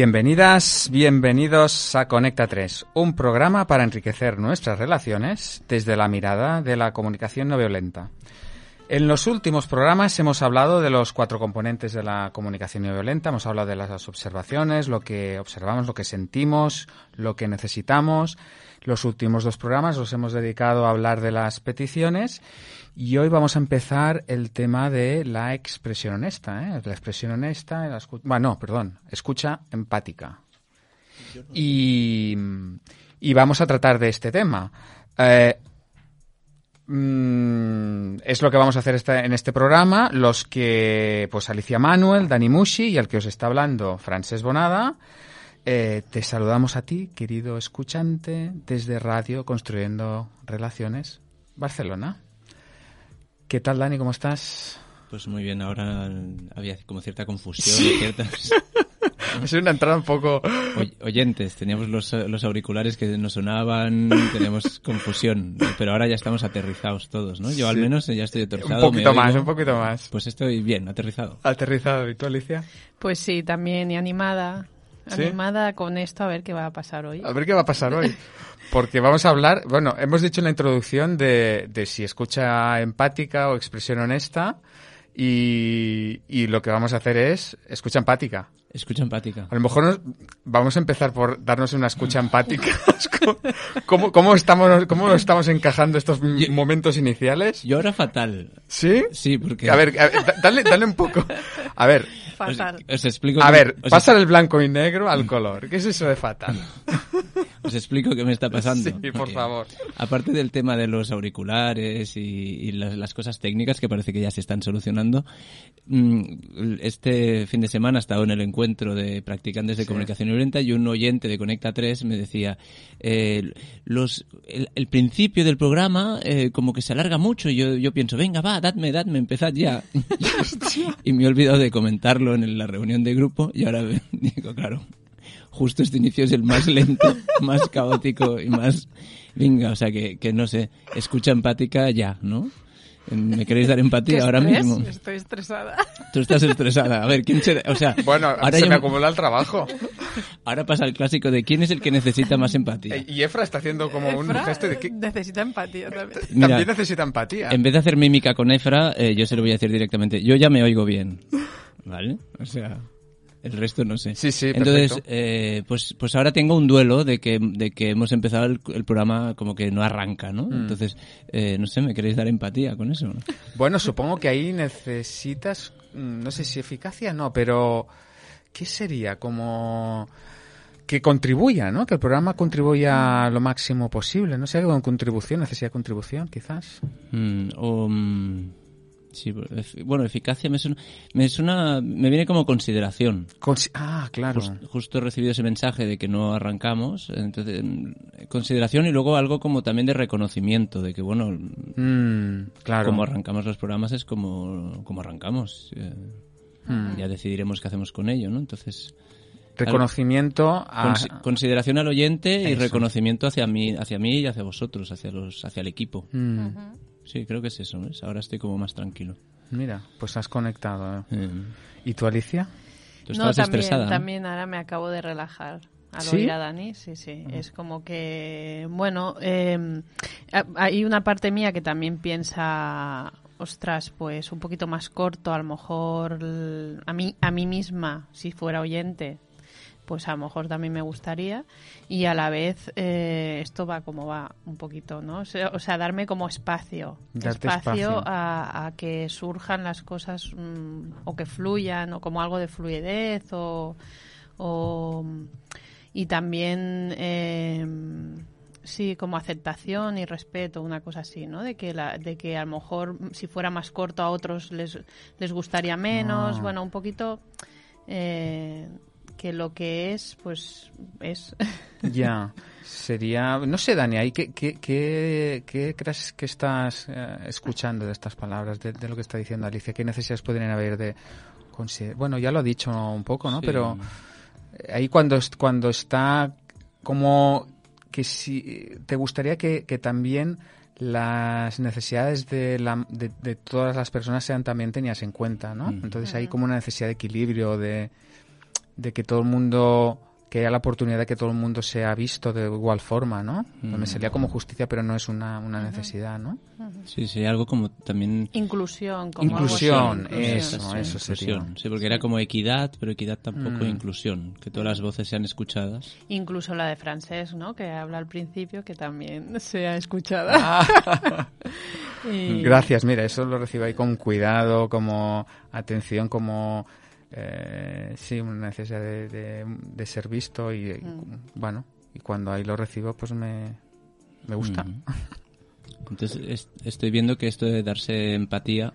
Bienvenidas, bienvenidos a Conecta 3, un programa para enriquecer nuestras relaciones desde la mirada de la comunicación no violenta. En los últimos programas hemos hablado de los cuatro componentes de la comunicación no violenta, hemos hablado de las observaciones, lo que observamos, lo que sentimos, lo que necesitamos. Los últimos dos programas los hemos dedicado a hablar de las peticiones y hoy vamos a empezar el tema de la expresión honesta, ¿eh? la expresión honesta, la bueno, perdón, escucha empática. Y, y, vamos a tratar de este tema. Eh, mm, es lo que vamos a hacer este, en este programa. Los que, pues Alicia Manuel, Dani Mushi y el que os está hablando, Frances Bonada. Eh, te saludamos a ti, querido escuchante, desde Radio Construyendo Relaciones, Barcelona. ¿Qué tal, Dani? ¿Cómo estás? Pues muy bien, ahora había como cierta confusión. ¿Sí? Ciertas... es una entrada un poco... oyentes, teníamos los, los, auriculares que nos sonaban, teníamos confusión, pero ahora ya estamos aterrizados todos, ¿no? Yo al menos ya estoy aterrizado. Un poquito más, un poquito más. Pues estoy bien, aterrizado. Aterrizado, ¿y tú, Alicia? Pues sí, también y animada animada con esto a ver qué va a pasar hoy. A ver qué va a pasar hoy. Porque vamos a hablar, bueno, hemos dicho en la introducción de, de si escucha empática o expresión honesta y, y lo que vamos a hacer es escucha empática. Escucha empática. A lo mejor vamos a empezar por darnos una escucha empática. ¿Cómo, cómo, estamos, ¿Cómo estamos encajando estos momentos iniciales? Yo ahora fatal. ¿Sí? Sí, porque... A ver, dale, dale un poco. A ver. Fatal. Os, explico... A ver, pasa del blanco y negro al color. ¿Qué es eso de fatal? Os explico qué me está pasando. Sí, por favor. Aparte del tema de los auriculares y, las, cosas técnicas que parece que ya se están solucionando, mm, este fin de semana he estado en el encuentro de practicantes de comunicación violenta y un oyente de Conecta 3 me decía, eh, los, el, principio del programa eh, como que se alarga mucho y yo, yo pienso, venga, va, dadme, dadme, empezad ya. y me he olvidado de comentarlo en la reunión de grupo y ahora digo, claro, justo este inicio es el más lento, más caótico y más... Venga, o sea que, que no sé, escucha empática ya, ¿no? ¿Me queréis dar empatía ahora mismo? Estoy estresada. Tú estás estresada. A ver, ¿quién se... O sea, bueno, ahora se me acumula el trabajo. Ahora pasa el clásico de quién es el que necesita más empatía. Y Efra está haciendo como un gesto de que... Necesita empatía también. también necesita empatía. En vez de hacer mímica con Efra, eh, yo se lo voy a decir directamente. Yo ya me oigo bien. ¿Vale? O sea... El resto no sé. Sí, sí, Entonces, eh, pues, pues ahora tengo un duelo de que, de que hemos empezado el, programa como que no arranca, ¿no? Mm. Entonces, eh, no sé, ¿me queréis dar empatía con eso? Bueno, supongo que ahí necesitas, mm, no sé si eficacia, no, pero ¿qué sería? Como que contribuya, ¿no? Que el programa contribuya lo máximo posible, ¿no? sé, con contribución, necesidad de contribución, quizás. Mm, o... Sí, bueno, eficacia me suena, me suena, me viene como consideración. ah, claro. justo he recibido ese mensaje de que no arrancamos, entonces consideración y luego algo como también de reconocimiento de que bueno, mm, claro. como arrancamos los programas es como, como arrancamos. Eh, mm. Ya decidiremos qué hacemos con ello, ¿no? Entonces reconocimiento a... consideración al oyente y reconocimiento hacia mí, hacia mí y hacia vosotros, hacia los, hacia el equipo. Mm. Sí, creo que es eso, ¿ves? Ahora estoy como más tranquilo. Mira, pues has conectado. ¿eh? ¿Y tú, Alicia? ¿Tú no, también, estresada? también ahora me acabo de relajar al oír a Dani, sí, sí. Es como que, bueno, eh, hay una parte mía que también piensa, ostras, pues un poquito más corto, a lo mejor a mí, a mí misma, si fuera oyente, pues a lo mejor también me gustaría y a la vez eh, esto va como va un poquito, ¿no? O sea, darme como espacio, espacio, A, que surjan las cosas mm, o que fluyan o como algo de fluidez o, y también eh, sí como aceptación y respeto una cosa así no de que la, de que a lo mejor si fuera más corto a otros les les gustaría menos ah. bueno un poquito eh, que lo que es, pues es. Ya, sería, no sé, Dani, ¿qué, qué, qué, crees que estás eh, escuchando de estas palabras, de, lo que está diciendo Alicia? ¿Qué necesidades podrían haber de... Bueno, ya lo ha dicho un poco, ¿no? Pero eh, ahí cuando, cuando está como que si te gustaría que, que también las necesidades de, la, de, todas las personas sean también tenidas en cuenta, ¿no? Entonces hay como una necesidad de equilibrio, de de que todo el mundo que haya la oportunidad de que todo el mundo sea visto de igual forma, ¿no? Me salía como justicia, pero no es una, una necesidad, ¿no? Sí, sería algo como también... Inclusión. Como inclusión, algo así. eso, eso sería. Inclusión, sí, porque era como equidad, pero equidad tampoco inclusión, que todas las voces sean escuchadas. Incluso la de francés, ¿no? Que habla al principio, que también sea escuchada. Ah. Y- Gracias, mira, eso lo recibo ahí con cuidado, como atención, como eh, sí, una necesidad de, de- de ser visto y, y, bueno, y cuando ahí lo recibo, pues me, me gusta. Entonces es- estoy viendo que esto de darse empatía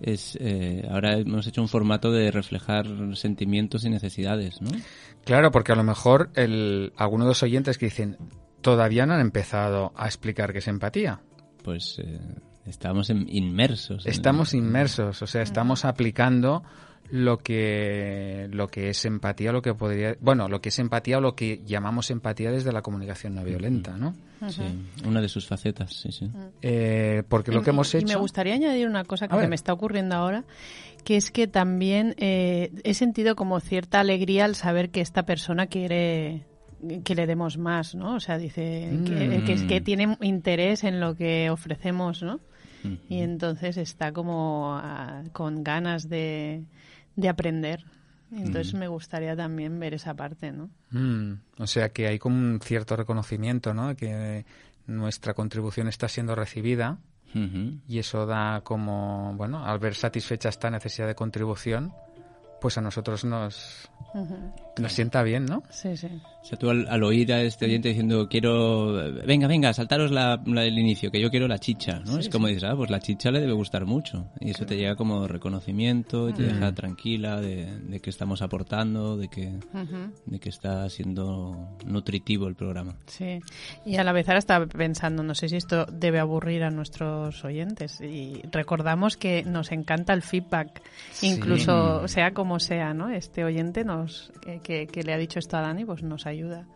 es eh, ahora hemos hecho un formato de reflejar sentimientos y necesidades, ¿no? Claro, porque a lo mejor el, algunos de los oyentes que dicen todavía no han empezado a explicar qué es empatía. Pues eh, estamos en- inmersos. en- Estamos inmersos, o sea, estamos aplicando lo que lo que es empatía, lo que podría, bueno, lo que es empatía o lo que llamamos empatía desde la comunicación no violenta, ¿no? Sí, una de sus facetas, sí, sí. Eh, porque lo Y- que hemos y hecho me gustaría añadir una cosa que me está ocurriendo ahora, que es que también eh, he sentido como cierta alegría al saber que esta persona quiere que le demos más, ¿no? O sea, dice que, Mm. que, es que tiene interés en lo que ofrecemos, ¿no? Y entonces está como ah, con ganas de, de aprender. Entonces me gustaría también ver esa parte, ¿no? Mm, o sea que hay como un cierto reconocimiento, ¿no? De que nuestra contribución está siendo recibida y eso da como, bueno, al ver satisfecha esta necesidad de contribución, pues a nosotros nos, nos sienta bien, ¿no? Sí, sí. O sea, tú al, al oír a este oyente diciendo, quiero, venga, venga, saltaros la, la del inicio, que yo quiero la chicha, ¿no? es como dices, ah, pues la chicha le debe gustar mucho. Y eso te llega como reconocimiento y te deja tranquila de, de que estamos aportando, de que, de que está siendo nutritivo el programa. Sí, y a la vez ahora estaba pensando, no sé si esto debe aburrir a nuestros oyentes. Y recordamos que nos encanta el feedback, incluso sea como sea, ¿no? Este oyente nos que, le ha dicho esto a Dani, pues nos ayuda.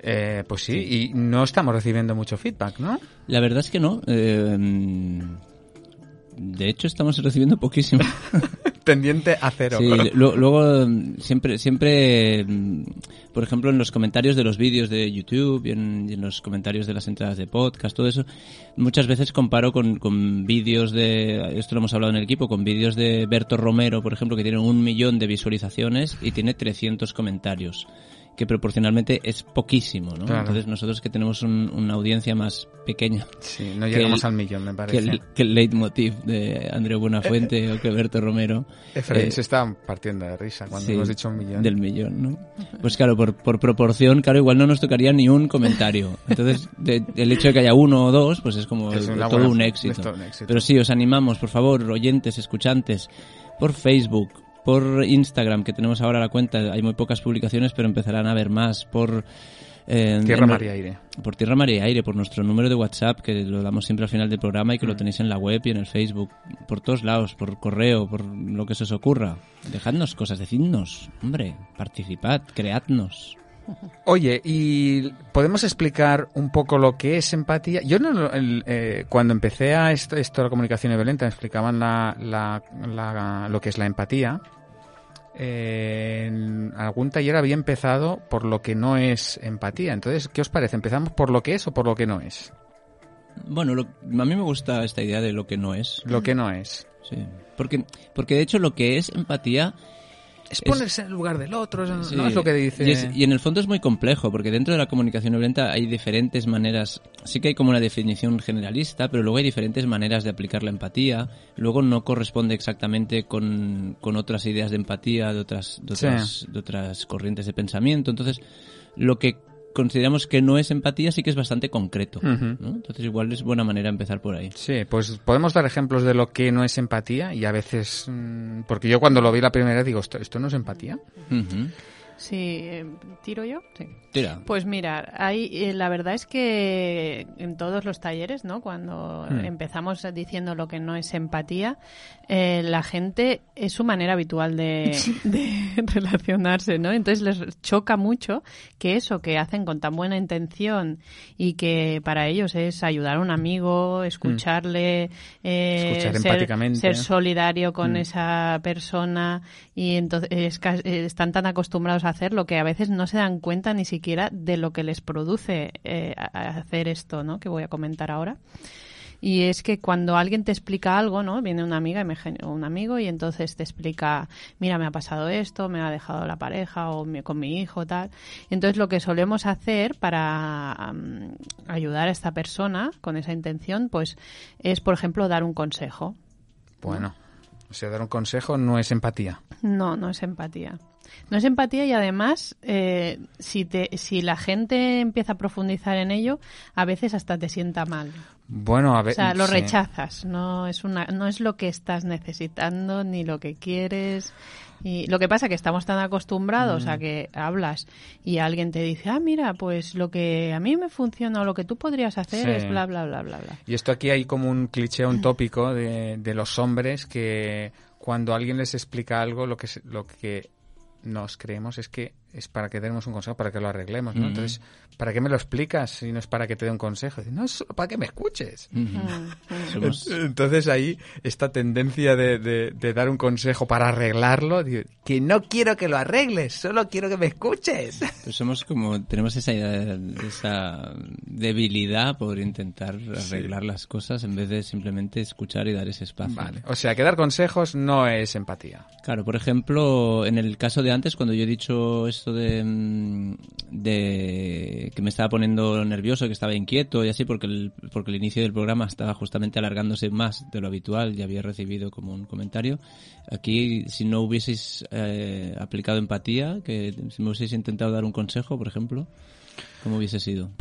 Eh, pues sí, y no estamos recibiendo mucho feedback, ¿no? La verdad es que no. eh, mm, de hecho, estamos recibiendo poquísimo. Tendiente a cero. Sí, luego siempre, siempre, mm, por ejemplo, en los comentarios de los vídeos de YouTube y en, y en los comentarios de las entradas de podcast, todo eso, muchas veces comparo con, con vídeos de, esto lo hemos hablado en el equipo, con vídeos de Berto Romero, por ejemplo, que tienen un millón de visualizaciones y tiene 300 comentarios que proporcionalmente es poquísimo, ¿no? Claro. Entonces nosotros que tenemos un- una audiencia más pequeña Sí, no que llegamos el- al millón, me que parece. el, que el leitmotiv de Andreu Buenafuente o que Berto Romero, Efraín eh, se está partiendo de risa cuando Sí, hemos dicho un millón. Del millón, ¿no? Pues claro, por, por proporción, claro, igual no nos tocaría ni un comentario. Entonces, de- el hecho de que haya uno o dos, pues es como Es una todo buena- un es éxito. todo un éxito. Pero sí, os animamos, por favor, oyentes, escuchantes, por Facebook, por Instagram, que tenemos ahora la cuenta, hay muy pocas publicaciones, pero empezarán a haber más, por... eh, Tierra, en- mar y aire. por Tierra, Mar y Aire, por nuestro número de WhatsApp, que lo damos siempre al final del programa y Mm. que lo tenéis en la web y en el Facebook, por todos lados, por correo, por lo que se os ocurra. Dejadnos cosas, decidnos, hombre, participad, creadnos. Oye, ¿y podemos explicar un poco lo que es empatía? Yo no, lo- el, eh, cuando empecé a esto, esto de la comunicación violenta, me explicaban la, la- la- lo que es la empatía. Eh, en algún taller había empezado por lo que no es empatía. Entonces, ¿qué os parece? ¿Empezamos por lo que es o por lo que no es? Bueno, lo- a mí me gusta esta idea de lo que no es. Lo que no es. Sí. Porque, porque de hecho lo que es empatía Es ponerse en el lugar del otro, ¿no? Sí. es lo que dice. Y, es- y en el fondo es muy complejo, porque dentro de la comunicación no violenta hay diferentes maneras. Sí que hay como una definición generalista, pero luego hay diferentes maneras de aplicar la empatía. Luego no corresponde exactamente con, con otras ideas de empatía, de otras, de Sí. otras, de otras corrientes de pensamiento. Entonces, lo que consideramos que no es empatía sí que es bastante concreto. Entonces, igual es buena manera empezar por ahí. Sí, pues podemos dar ejemplos de lo que no es empatía y a veces, mm, porque yo cuando lo vi la primera vez digo, ¿esto, esto no es empatía? Sí, eh, ¿tiro yo? Sí. Tira. Pues mira, hay, eh, la verdad es que en todos los talleres, ¿no? Cuando Hmm. empezamos diciendo lo que no es empatía, eh, la gente es su manera habitual de, de relacionarse, ¿no? Entonces les choca mucho que eso que hacen con tan buena intención y que para ellos es ayudar a un amigo, escucharle, eh, Escuchar ser, empáticamente. ser solidario con Mm. esa persona y entonces es están tan acostumbrados a hacerlo que a veces no se dan cuenta ni siquiera de lo que les produce eh, hacer esto, ¿no? Que voy a comentar ahora. Y es que cuando alguien te explica algo, ¿no? Viene una amiga y me un amigo y entonces te explica, mira, me ha pasado esto, me ha dejado la pareja o mi- con mi hijo, tal. Entonces lo que solemos hacer para ayudar a esta persona con esa intención, pues es, por ejemplo, dar un consejo. Bueno, o sea, dar un consejo no es empatía. No, no es empatía. No es empatía y además, eh, si, te, si la gente empieza a profundizar en ello, a veces hasta te sienta mal. Bueno, a ver. O sea, lo sí. rechazas. No es, una, no es lo que estás necesitando ni lo que quieres. Y lo que pasa es que estamos tan acostumbrados Mm. a que hablas y alguien te dice, ah, mira, pues lo que a mí me funciona o lo que tú podrías hacer Sí. es bla, bla, bla, bla, bla. Y esto aquí hay como un cliché, un tópico de, de los hombres que cuando alguien les explica algo, lo que, lo que nos creemos es que es para que demos un consejo, para que lo arreglemos, ¿no? Entonces, ¿para qué me lo explicas si no es para que te dé un consejo? Dice, No, es solo para que me escuches. Somos- Entonces ahí esta tendencia de, de- de dar un consejo para arreglarlo, digo, que no quiero que lo arregles, solo quiero que me escuches. Pues somos como, tenemos esa, esa debilidad por intentar arreglar las cosas en vez de simplemente escuchar y dar ese espacio. Vale, o sea, que dar consejos no es empatía. Claro, por ejemplo, en el caso de antes, cuando yo he dicho esto de, mm, de que me estaba poniendo nervioso, que estaba inquieto y así, porque el, porque el inicio del programa estaba justamente alargándose más de lo habitual y había recibido como un comentario. Aquí, si no hubieseis eh, aplicado empatía, que si me hubieseis intentado dar un consejo, por ejemplo, ¿cómo hubiese sido?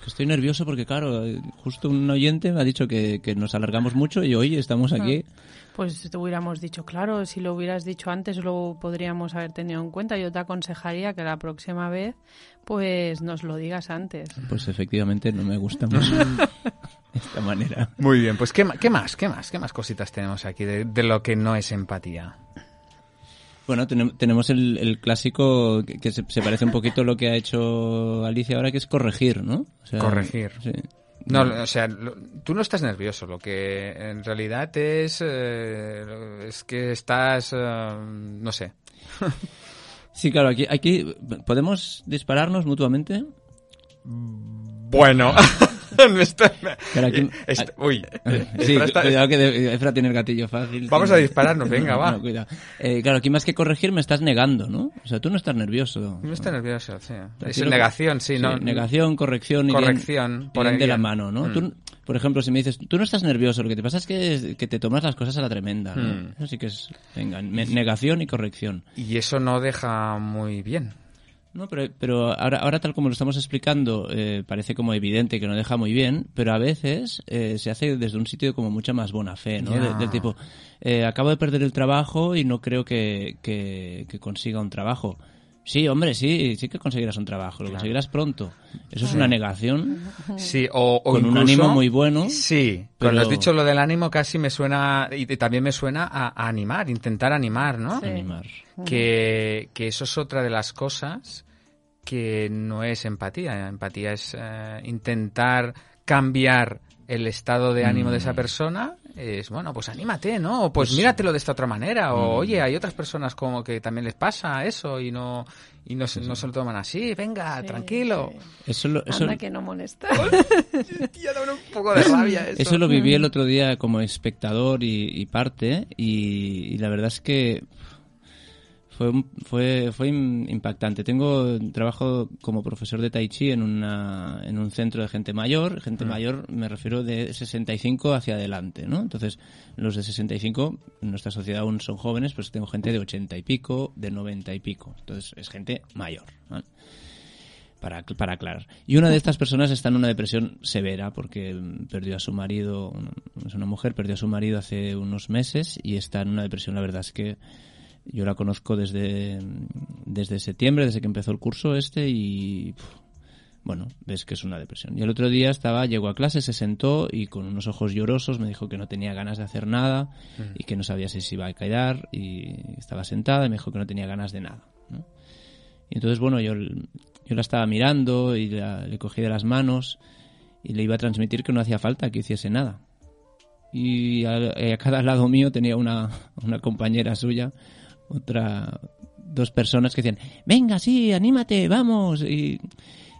Es que estoy nervioso porque, claro, justo un oyente me ha dicho que, que nos alargamos mucho y hoy estamos aquí. Pues te hubiéramos dicho, claro, si lo hubieras dicho antes lo podríamos haber tenido en cuenta. Yo te aconsejaría que la próxima vez pues nos lo digas antes. Pues efectivamente no me gusta mucho esta manera. Muy bien, pues ¿qué, ma- qué más? ¿Qué más? ¿Qué más cositas tenemos aquí de, de lo que no es empatía? Bueno, tenem- tenemos el, el clásico que, se, se parece un poquito a lo que ha hecho Alicia ahora, que es corregir, ¿no? O sea, Corregir. sí. No, o sea, lo- tú no estás nervioso, lo que en realidad es, eh, es que estás, eh, no sé. Sí, claro, aquí, aquí podemos dispararnos mutuamente. Bueno, está- Pero aquí- est- uy, Sí, Efra está- cuidado que Efra tiene el gatillo fácil. Vamos a dispararnos, venga, va. No, cuidado. Eh, claro, aquí más que corregir me estás negando, ¿no? O sea, tú no estás nervioso. no está nervioso, sí. Es negación, sí, ¿no? Negación, corrección y Corrección, por ahí de la mano, ¿no? Mm. Tú, por ejemplo, si me dices, tú no estás nervioso, lo que te pasa es que, que te tomas las cosas a la tremenda, ¿no? Mm. Eso sí que es, venga, negación y corrección. Y eso no deja muy bien. No, pero, pero ahora, ahora tal como lo estamos explicando, eh, parece como evidente que no deja muy bien, pero a veces eh, se hace desde un sitio como mucha más buena fe, ¿no? De- del tipo, eh, acabo de perder el trabajo y no creo que, que, que consiga un trabajo. Sí, hombre, sí, sí que conseguirás un trabajo, lo conseguirás pronto. Eso es una negación Sí, o, o con un ánimo muy bueno. Sí, pero- cuando has dicho lo del ánimo casi me suena, y también me suena a, a animar, intentar animar, ¿no? Sí. Animar. Que, que eso es otra de las cosas que no es empatía. Empatía es eh, intentar cambiar el estado de ánimo de Mm. esa persona. Es, bueno, pues anímate, ¿no? O pues míratelo de esta otra manera. O, Mm. oye, hay otras personas como que también les pasa eso y no, y no, se, no se lo toman así. Venga, Sí, tranquilo. sí. Eso lo, eso, Anda que no molesta. Ya da un poco de rabia eso. Eso lo viví el otro día como espectador y, y parte y, y la verdad es que fue fue fue im- impactante. Tengo trabajo como profesor de tai chi en una en un centro de gente mayor, gente mayor me refiero de 65 hacia adelante, ¿no? Entonces, los de 65 en nuestra sociedad aún son jóvenes, pues tengo gente de 80 y pico, de 90 y pico. Entonces, es gente mayor, ¿vale? para, para aclarar. Y una de estas personas está en una depresión severa porque mm, perdió a su marido, es una mujer, perdió a su marido hace unos meses y está en una depresión. La verdad es que yo la conozco desde, desde septiembre, desde que empezó el curso este y bueno, ves que es una depresión. Y el otro día estaba, llegó a clase, se sentó y con unos ojos llorosos me dijo que no tenía ganas de hacer nada y que no sabía si se iba a quedar y estaba sentada y me dijo que no tenía ganas de nada. Y entonces, bueno, yo, yo la estaba mirando y le cogí de las manos y le iba a transmitir que no hacía falta que hiciese nada. Y a, a cada lado mío tenía una, una compañera suya, otra, dos personas que decían, venga, sí, anímate, vamos. Y,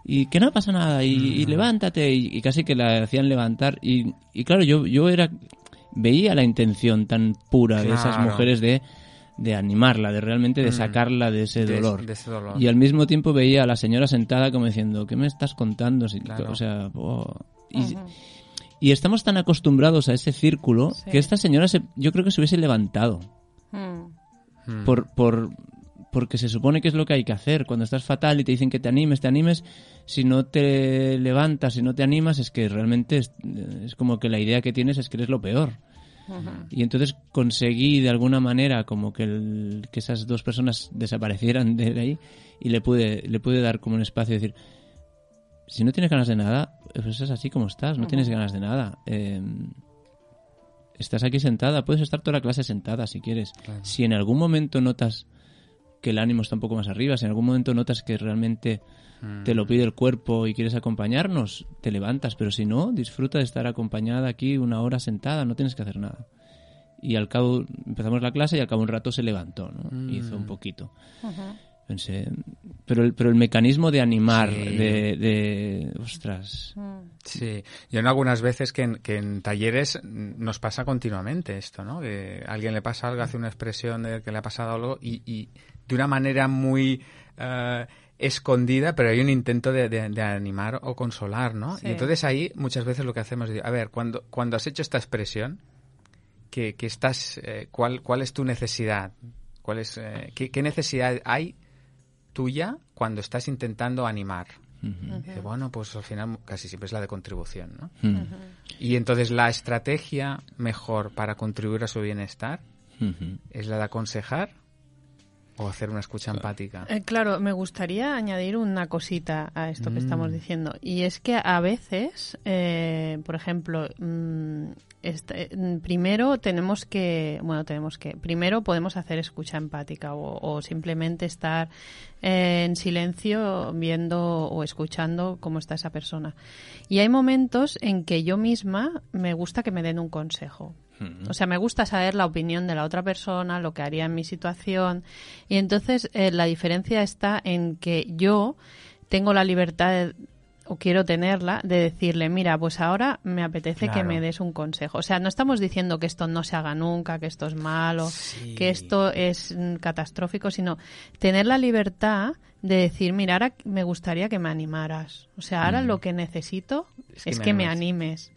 y que no pasa nada y, levántate y, casi que la hacían levantar y, y, claro yo yo era veía la intención tan pura de esas mujeres de de animarla, de realmente de mm. sacarla de ese, dolor. Y al mismo tiempo veía a la señora sentada como diciendo, ¿qué me estás contando? O sea, oh". y, estamos tan acostumbrados a ese círculo que esta señora se, yo creo que se hubiese levantado. Mm. Por, por, porque se supone que es lo que hay que hacer. Cuando estás fatal y te dicen que te animes, te animes, si no te levantas, si no te animas, es que realmente es, como que la idea que tienes es que eres lo peor. Y entonces conseguí de alguna manera como que, que esas dos personas desaparecieran de ahí y le pude, le pude dar como un espacio y decir, si no tienes ganas de nada, pues es así como estás, no tienes ganas de nada. Em, estás aquí sentada, puedes estar toda la clase sentada si quieres. Si en algún momento notas que el ánimo está un poco más arriba, si en algún momento notas que realmente te lo pide el cuerpo y quieres acompañarnos, te levantas, pero si no, disfruta de estar acompañada aquí una hora sentada, no tienes que hacer nada. Y al cabo, empezamos la clase y al cabo un rato se levantó, ¿no? Mm. Hizo un poquito. Pensé, pero el, pero el mecanismo de animar, de, de, ostras. Sí, yo en algunas veces que en, que en talleres nos pasa continuamente esto, ¿no? Que a alguien le pasa algo, hace una expresión de que le ha pasado algo y, y de una manera muy eh, escondida, pero hay un intento de, animar o consolar, ¿no? Y entonces ahí muchas veces lo que hacemos es, a ver, cuando, cuando has hecho esta expresión, que, estás, eh, ¿cuál, ¿cuál es tu necesidad? ¿Cuál es, eh, qué, necesidad hay tuya cuando estás intentando animar? bueno, pues al final casi siempre es la de contribución, ¿no? Y entonces la estrategia mejor para contribuir a su bienestar es la de aconsejar o hacer una escucha empática. Eh, claro, me gustaría añadir una cosita a esto que estamos mm. diciendo. Y es que a veces, eh, por ejemplo, mm, este, mm, primero tenemos que, bueno, tenemos que, primero podemos hacer escucha empática o, simplemente estar eh, en silencio viendo o escuchando cómo está esa persona. Y hay momentos en que yo misma me gusta que me den un consejo. O sea, me gusta saber la opinión de la otra persona, lo que haría en mi situación. Y entonces eh, la diferencia está en que yo tengo la libertad o quiero tenerla de decirle, mira, pues ahora me apetece que me des un consejo. O sea, no estamos diciendo que esto no se haga nunca, que esto es malo, que esto es mm, catastrófico, sino tener la libertad de decir, mira, ahora me gustaría que me animaras. O sea, ahora lo que necesito es que, me, animes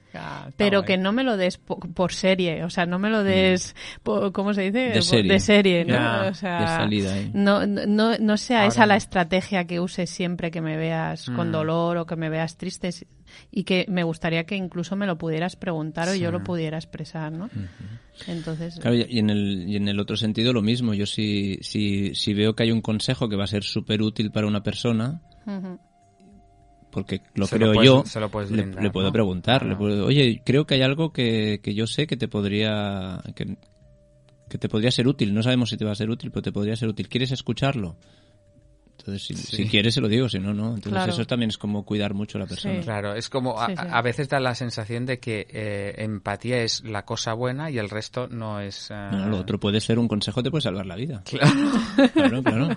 pero que no me lo des por, serie, o sea, no me lo des, mm. ¿cómo se dice? De serie, ¿no? o sea, no, no, no sea esa la estrategia que uses siempre que me veas con mm. dolor o que me veas triste y que me gustaría que incluso me lo pudieras preguntar o yo lo pudiera expresar, ¿no? Entonces... Claro, y en, el, y en el otro sentido lo mismo. Yo si, si, si veo que hay un consejo que va a ser súper útil para una persona, porque lo creo yo, le, puedo preguntar, le puedo, oye, creo que hay algo que, que yo sé que te podría que, que, te podría ser útil. No sabemos si te va a ser útil, pero te podría ser útil. ¿Quieres escucharlo? Entonces, si, quieres, se lo digo, si no, no. Entonces, eso también es como cuidar mucho a la persona. Claro, es como a, veces da la sensación de que eh, empatía es la cosa buena y el resto no es. Eh, no, lo otro puede ser un consejo, te puede salvar la vida. Claro, claro.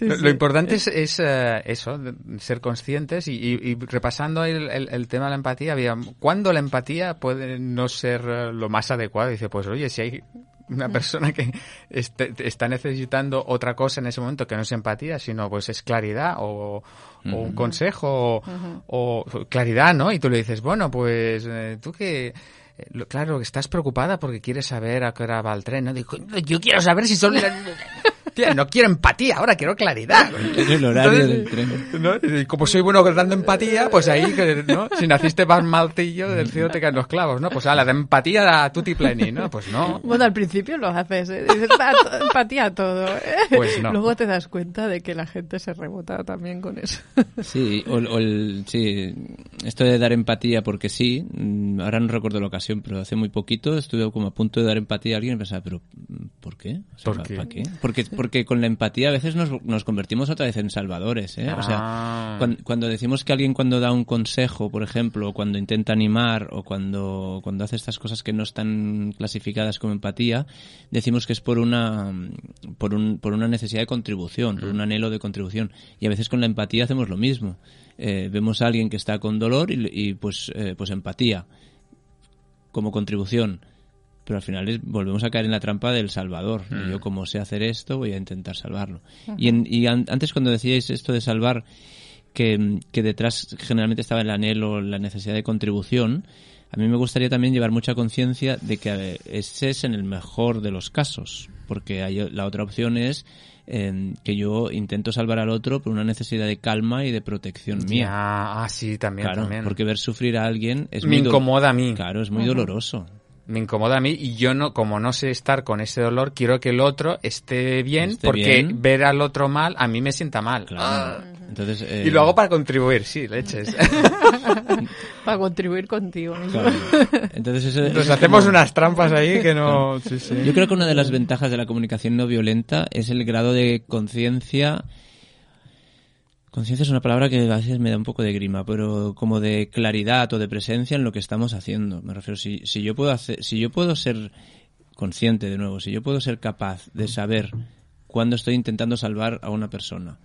lo, importante es, es eh, eso, ser conscientes y, repasando el, el, tema de la empatía, había, ¿cuándo la empatía puede no ser lo más adecuado? Dice, pues oye, si hay una persona que este, está necesitando otra cosa en ese momento que no es empatía, sino pues es claridad o, un consejo o, claridad, ¿no? Y tú le dices, bueno, pues eh, tú que eh, claro, estás preocupada porque quieres saber a qué hora va el tren, ¿no? Digo, yo quiero saber si son Tía, no quiero empatía, ahora quiero claridad. Es el horario del tren. ¿no? Y como soy bueno dando empatía, pues ahí, ¿no? Si naciste más maltillo, del cielo te caen los clavos, ¿no? Pues a la de empatía a tutti pleni, ¿no? Pues no. Bueno, al principio lo haces, ¿eh? Dices, "Ah, empatía a todo, ¿eh? Pues no. Luego te das cuenta de que la gente se rebota también con eso. Sí, o, o el, sí, esto de dar empatía porque sí, mm, ahora no recuerdo la ocasión, pero hace muy poquito estuve como a punto de dar empatía a alguien y pensaba, pero ¿por qué? O sea, ¿Por ¿pa- qué? pa' qué? Porque, porque con la empatía a veces nos, nos convertimos otra vez en salvadores, ¿eh? O sea, Ah. cuan- cuando, decimos que alguien cuando da un consejo, por ejemplo, o cuando intenta animar, o cuando, cuando hace estas cosas que no están clasificadas como empatía, decimos que es por una, por un, por una necesidad de contribución, por un anhelo de contribución. Y a veces con la empatía hacemos lo mismo. Eh, vemos a alguien que está con dolor y, y, pues, eh, pues empatía como contribución. Pero al final es- volvemos a caer en la trampa del salvador. Y yo como sé hacer esto, voy a intentar salvarlo. Y, en- y an- antes cuando decíais esto de salvar, que, que detrás generalmente estaba el anhelo, la necesidad de contribución, a mí me gustaría también llevar mucha conciencia de que eh, ese es en el mejor de los casos, porque hay, la otra opción es eh, que yo intento salvar al otro por una necesidad de calma y de protección mía. Ya, ah, sí, también, Claro, también. porque ver sufrir a alguien es Me muy incomoda a mí. Claro, es muy doloroso. Me incomoda a mí y yo no, como no sé estar con ese dolor, quiero que el otro esté bien Esté porque bien. ver al otro mal a mí me sienta mal. Claro. Entonces, eh, Y lo hago para contribuir, sí, leches. Para contribuir contigo mismo. claro. Entonces, eso- eso hacemos como- unas trampas ahí que no... Sí, sí. Yo creo que una de las ventajas de la comunicación no violenta es el grado de conciencia. Conciencia es una palabra que a veces me da un poco de grima, pero como de claridad o de presencia en lo que estamos haciendo. Me refiero, si, si yo puedo hacer, si yo puedo ser consciente de nuevo, si yo puedo ser capaz de saber cuándo estoy intentando salvar a una persona,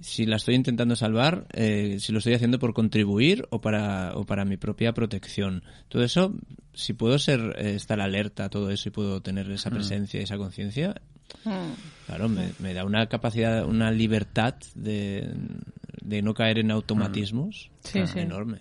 si la estoy intentando salvar, eh, si lo estoy haciendo por contribuir o para, o para mi propia protección. Todo eso, si puedo ser, eh, estar alerta a todo eso y puedo tener esa presencia y esa conciencia, claro, me, me da una capacidad, una libertad de, de no caer en automatismos Sí, sí. enorme.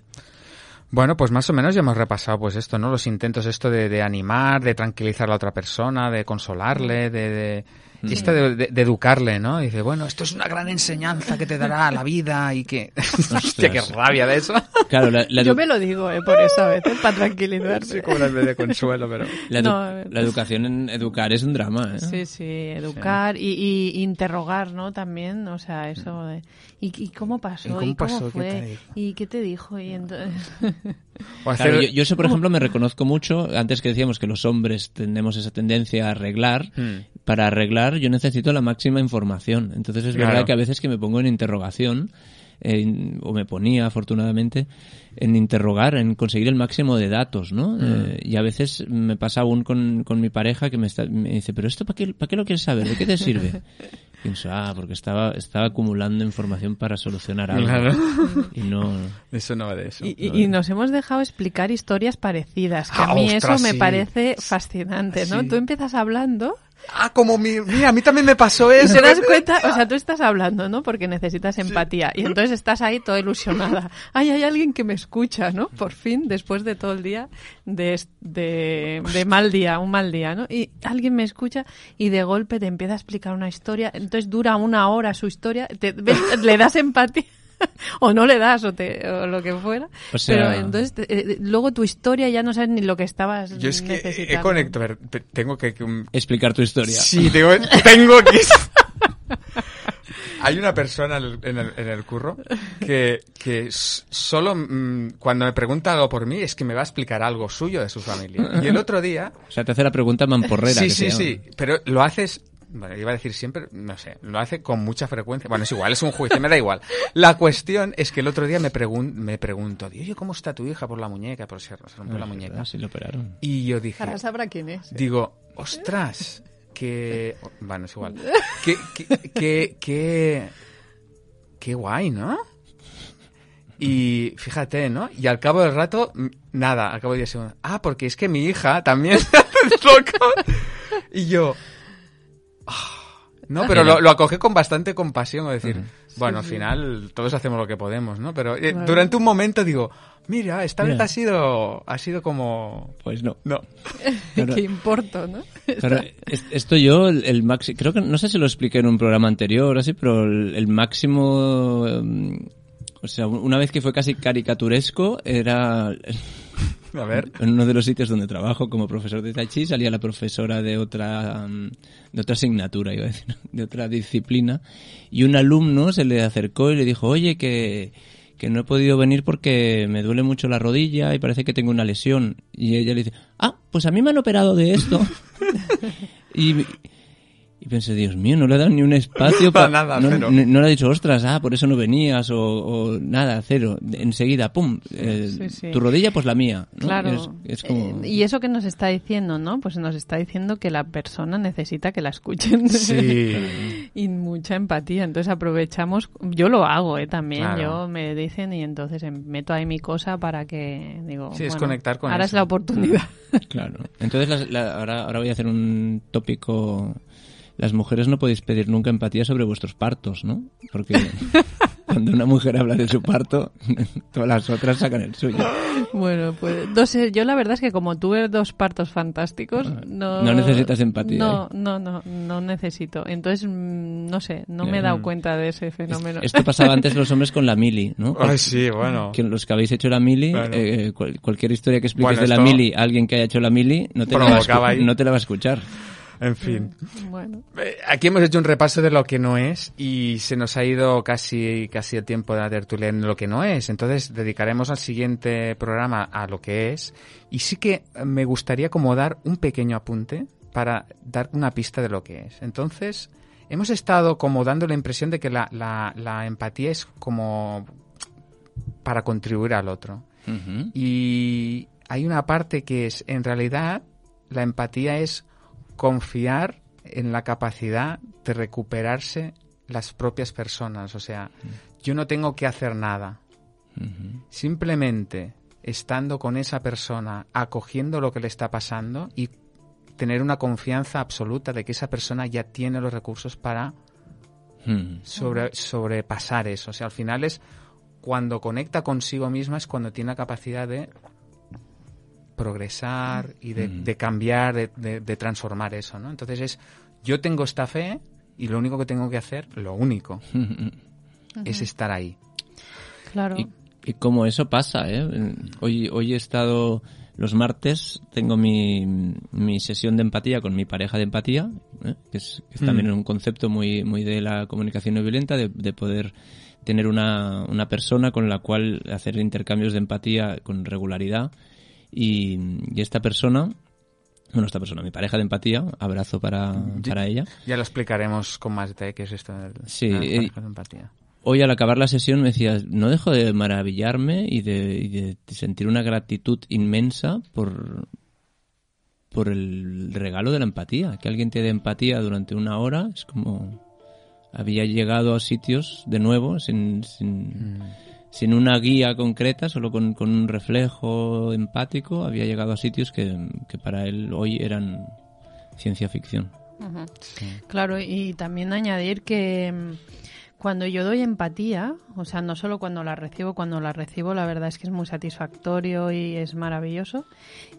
Bueno, pues más o menos ya hemos repasado pues esto, ¿no? Los intentos esto de, de animar, de tranquilizar a la otra persona, de consolarle, de... de... y esto de, de- de educarle, ¿no? Dice, bueno, esto es una gran enseñanza que te dará la vida y que... Hostia, qué rabia de eso. Claro, la, la Yo me lo digo, eh, por eso a veces, para tranquilizarme. Sí, como una vez de consuelo, pero... la edu- No, la educación en educar es un drama, ¿eh? Sí, sí, educar Y, y interrogar, ¿no? También, o sea, eso de... ¿Y, y cómo pasó? ¿Y cómo ¿Y cómo pasó? ¿Qué fue? te dijo? ¿Y qué te dijo? Y entonces... O hacer- Claro, yo, yo eso, por ejemplo, me reconozco mucho. Antes que decíamos que los hombres tenemos esa tendencia a arreglar. Hmm. Para arreglar yo necesito la máxima información. Entonces es Claro. verdad que a veces que me pongo en interrogación, en- o me ponía afortunadamente, en interrogar, en conseguir el máximo de datos, ¿no? Eh, y a veces me pasa aún con, con mi pareja que me, está, me dice, pero esto ¿para qué, ¿para qué lo quieres saber? ¿De qué te sirve? Pienso, ah, porque estaba, estaba acumulando información para solucionar algo. Claro. Y no... Eso no va de eso. Y, y- y nos hemos dejado explicar historias parecidas, que a Ah, mí ostras, eso me sí. parece fascinante, ¿no? Sí. Tú empiezas hablando Ah, como mi... Mira, a mí también me pasó eso. te das cuenta, o sea, tú estás hablando, ¿no? Porque necesitas empatía y entonces estás ahí toda ilusionada. Ay, hay alguien que me escucha, ¿no? Por fin, después de todo el día de, de, de mal día, un mal día, ¿no? Y alguien me escucha y de golpe te empieza a explicar una historia, entonces dura una hora su historia, te, ves- le das empatía. o no le das o, te, o lo que fuera O sea- pero entonces te- eh, luego tu historia ya no sabes ni lo que estabas Yo es que he conectado... a ver, te- Tengo que... Explicar tu historia. Sí, tengo, tengo que... Hay una persona en el, en el- en el curro que, que solo mm, cuando me pregunta algo por mí es que me va a explicar algo suyo de su familia. Y el otro día... O sea, te hace la pregunta mamporrera. sí, que sí, sí, pero lo haces... Bueno, iba a decir siempre, no sé, lo hace con mucha frecuencia. Bueno, es igual, es un juicio, me da igual. La cuestión es que el otro día me, pregun me pregunto, oye, ¿cómo está tu hija por la muñeca? Por si se rompió la llama. muñeca. Ah, sí, lo operaron. Y yo dije, Ahora sabrá quién es Digo, ostras, que... Bueno, es igual. Que, que, que, que, qué guay, ¿no? Y fíjate, ¿no? Y al cabo del rato, m- nada, al cabo de 10 segundos. Ah, porque es que mi hija también se hace loco. Y yo, No, pero lo, lo acoge con bastante compasión, es decir, bueno, al final todos hacemos lo que podemos, ¿no? Pero eh, durante un momento digo, mira, esta vez ha sido, ha sido como... Pues no. No. ¿Qué importa, no? Pero esto yo, el, máximo, creo que, no sé si lo expliqué en un programa anterior, así, pero el, máximo, em, o sea, una vez que fue casi caricaturesco, era... A ver. En uno de los sitios donde trabajo como profesor de Tai Chi salía la profesora de otra, em, de otra asignatura, iba a decir, de otra disciplina, y un alumno se le acercó y le dijo, oye, que que no he podido venir porque me duele mucho la rodilla y parece que tengo una lesión. Y ella le dice, ah, pues a mí me han operado de esto. y, y pensé, Dios mío, no le ha dado ni un espacio para nada. No, no, le ha dicho, ostras, ah, por eso no venías o, nada, cero. Enseguida, pum, eh, tu rodilla, pues la mía. Claro. Es, como... Eh, y eso que nos está diciendo, ¿no? Pues nos está diciendo que la persona necesita que la escuchen. Sí. y mucha empatía. Entonces aprovechamos, yo lo hago, ¿eh? También, yo me dicen y entonces em, meto ahí mi cosa para que, digo, sí, es conectar con ahora es la oportunidad. claro. Entonces ahora, ahora voy a hacer un tópico las mujeres no podéis pedir nunca empatía sobre vuestros partos, ¿no? Porque cuando una mujer habla de su parto, todas las otras sacan el suyo. Bueno, pues dos, yo la verdad es que como tuve dos partos fantásticos, ah, no... No necesitas empatía. No, ¿eh? no, no, no necesito. Entonces, mm, no sé, no me he dado cuenta de ese fenómeno. Esto pasaba antes los hombres con la mili, ¿no? Ay, sí, bueno. Que los que habéis hecho la mili, eh, cualquier historia que expliques de la mili a alguien que haya hecho la mili, no te, no te la va a escuchar. En fin. Bueno. Eh, aquí hemos hecho un repaso de lo que no es y se nos ha ido casi, casi el tiempo de la tertulia en lo que no es. Entonces dedicaremos al siguiente programa a lo que es. Y sí que me gustaría como dar un pequeño apunte para dar una pista de lo que es. Entonces, hemos estado como dando la impresión de que la, la, empatía es como para contribuir al otro. Y hay una parte que es, en realidad, la empatía es confiar en la capacidad de recuperarse las propias personas. O sea, yo no tengo que hacer nada. Simplemente estando con esa persona, acogiendo lo que le está pasando y tener una confianza absoluta de que esa persona ya tiene los recursos para sobre, sobrepasar eso. O sea, al final es cuando conecta consigo misma es cuando tiene la capacidad de progresar y de, cambiar, de, transformar eso, ¿no? Entonces es, yo tengo esta fe y lo único que tengo que hacer, lo único, es estar ahí. Claro. Y, y como eso pasa, ¿eh? Hoy, hoy he estado, los martes, tengo mi, mi sesión de empatía con mi pareja de empatía, ¿eh? que es, también mm. un concepto muy, muy de la comunicación no violenta, de, de poder tener una, una persona con la cual hacer intercambios de empatía con regularidad y, esta persona, bueno, esta persona, mi pareja de empatía, abrazo para, para ella. Ya lo explicaremos con más detalle qué es esto de, sí, de eh, empatía. Hoy al acabar la sesión me decía, no dejo de maravillarme y de, sentir una gratitud inmensa por, por el regalo de la empatía. Que alguien te dé empatía durante una hora es como había llegado a sitios de nuevo sin, sin, mm sin una guía concreta, solo con, un reflejo empático, había llegado a sitios que, para él hoy eran ciencia ficción. Claro, y también añadir que mm, cuando yo doy empatía, o sea, no solo cuando la recibo, cuando la recibo la verdad es que es muy satisfactorio y es maravilloso,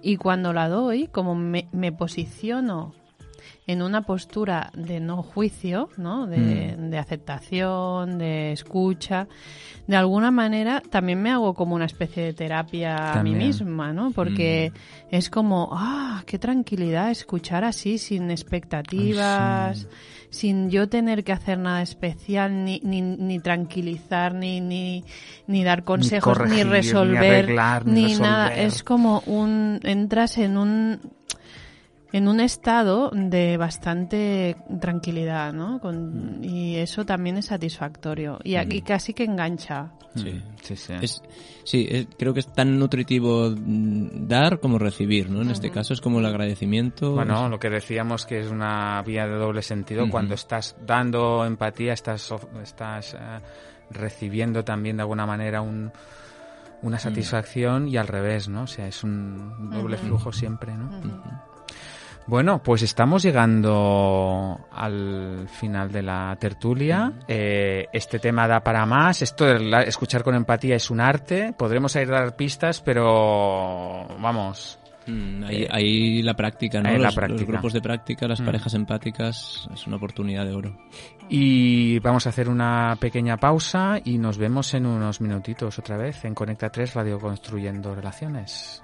y cuando la doy, como me, me posiciono en una postura de no juicio, ¿no? De, mm. de, aceptación, de escucha. De alguna manera también me hago como una especie de terapia a mí misma, ¿no? Porque mm. es como, ah, qué tranquilidad escuchar así, sin expectativas. sin yo tener que hacer nada especial, ni, ni, ni tranquilizar, ni, ni, ni dar consejos, ni, resolver, ni, nada. Es como un, entras en un, en un estado de bastante tranquilidad, ¿no? Con, y eso también es satisfactorio. Y aquí casi que engancha. Sí, sí, sí. Es, sí, creo que es tan nutritivo dar como recibir, ¿no? En este caso es como el agradecimiento. Bueno, lo que decíamos que es una vía de doble sentido. Cuando estás dando empatía, estás, estás eh, recibiendo también de alguna manera un, una satisfacción y al revés, ¿no? O sea, es un doble flujo siempre, ¿no? Bueno, pues estamos llegando al final de la tertulia. Eh, este tema da para más. Esto de escuchar con empatía es un arte. Podremos ir a dar pistas, pero vamos. Mm, ahí, la práctica, ¿no? Los, grupos de práctica, las mm. parejas empáticas, es una oportunidad de oro. Y vamos a hacer una pequeña pausa y nos vemos en unos minutitos otra vez en Conecta 3 Radio Construyendo Relaciones.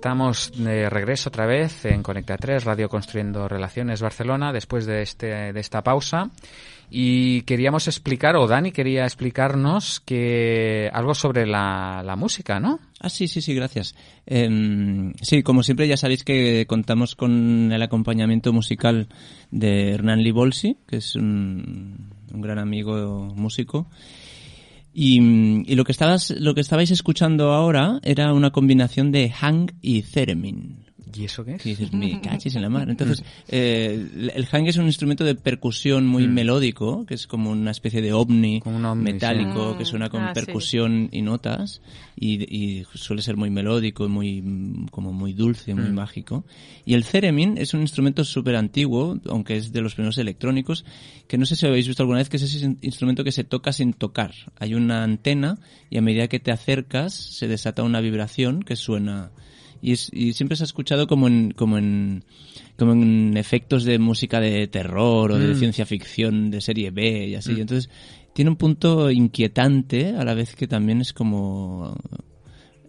De regreso otra vez en Conecta 3, Radio Construyendo Relaciones Barcelona, después de, este, de esta pausa. Y queríamos explicar, o Dani quería explicarnos que algo sobre la, la música, ¿no? Ah, sí, sí, sí, gracias. Em, sí, como siempre ya sabéis que contamos con el acompañamiento musical de Hernán Libolsi, que es un, un gran amigo músico. Y, lo que estabas, lo que estabais escuchando ahora era una combinación de hang y theremin. ¿Y eso qué es? Y dices, me cachis en la mar. Entonces, eh, el hang es un instrumento de percusión muy mm. melódico, que es como una especie de ovni, metálico, que suena con ah, percusión y notas, y, suele ser muy melódico y muy, como muy dulce, muy mm. mágico. Y el theremin es un instrumento súper antiguo, aunque es de los primeros electrónicos, que no sé si habéis visto alguna vez, que es ese instrumento que se toca sin tocar. Hay una antena y a medida que te acercas se desata una vibración que suena y, siempre se ha escuchado como en, como en, como en efectos de música de terror o de mm. ciencia ficción de serie B y así. Mm. Entonces, tiene un punto inquietante a la vez que también es como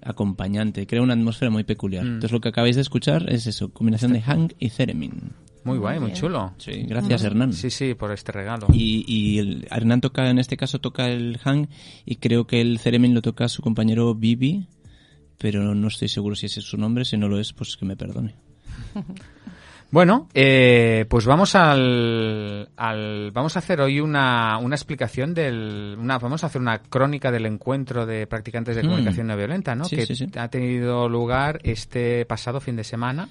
acompañante, crea una atmósfera muy peculiar. Mm. Entonces lo que acabáis de escuchar es eso, combinación de Hang y Theremin. Muy guay, muy chulo. Sí, gracias Hernán. Sí, sí, por este regalo. Y, y el, Hernán toca, en este caso toca el Hang y creo que el Theremin lo toca su compañero Bibi pero no estoy seguro si ese es su nombre. Si no lo es, pues que me perdone. Bueno, eh, pues vamos al, al, vamos a hacer hoy una, una explicación del, una, vamos a hacer una crónica del encuentro de practicantes de mm. comunicación no violenta, ¿no? que ha tenido lugar este pasado fin de semana.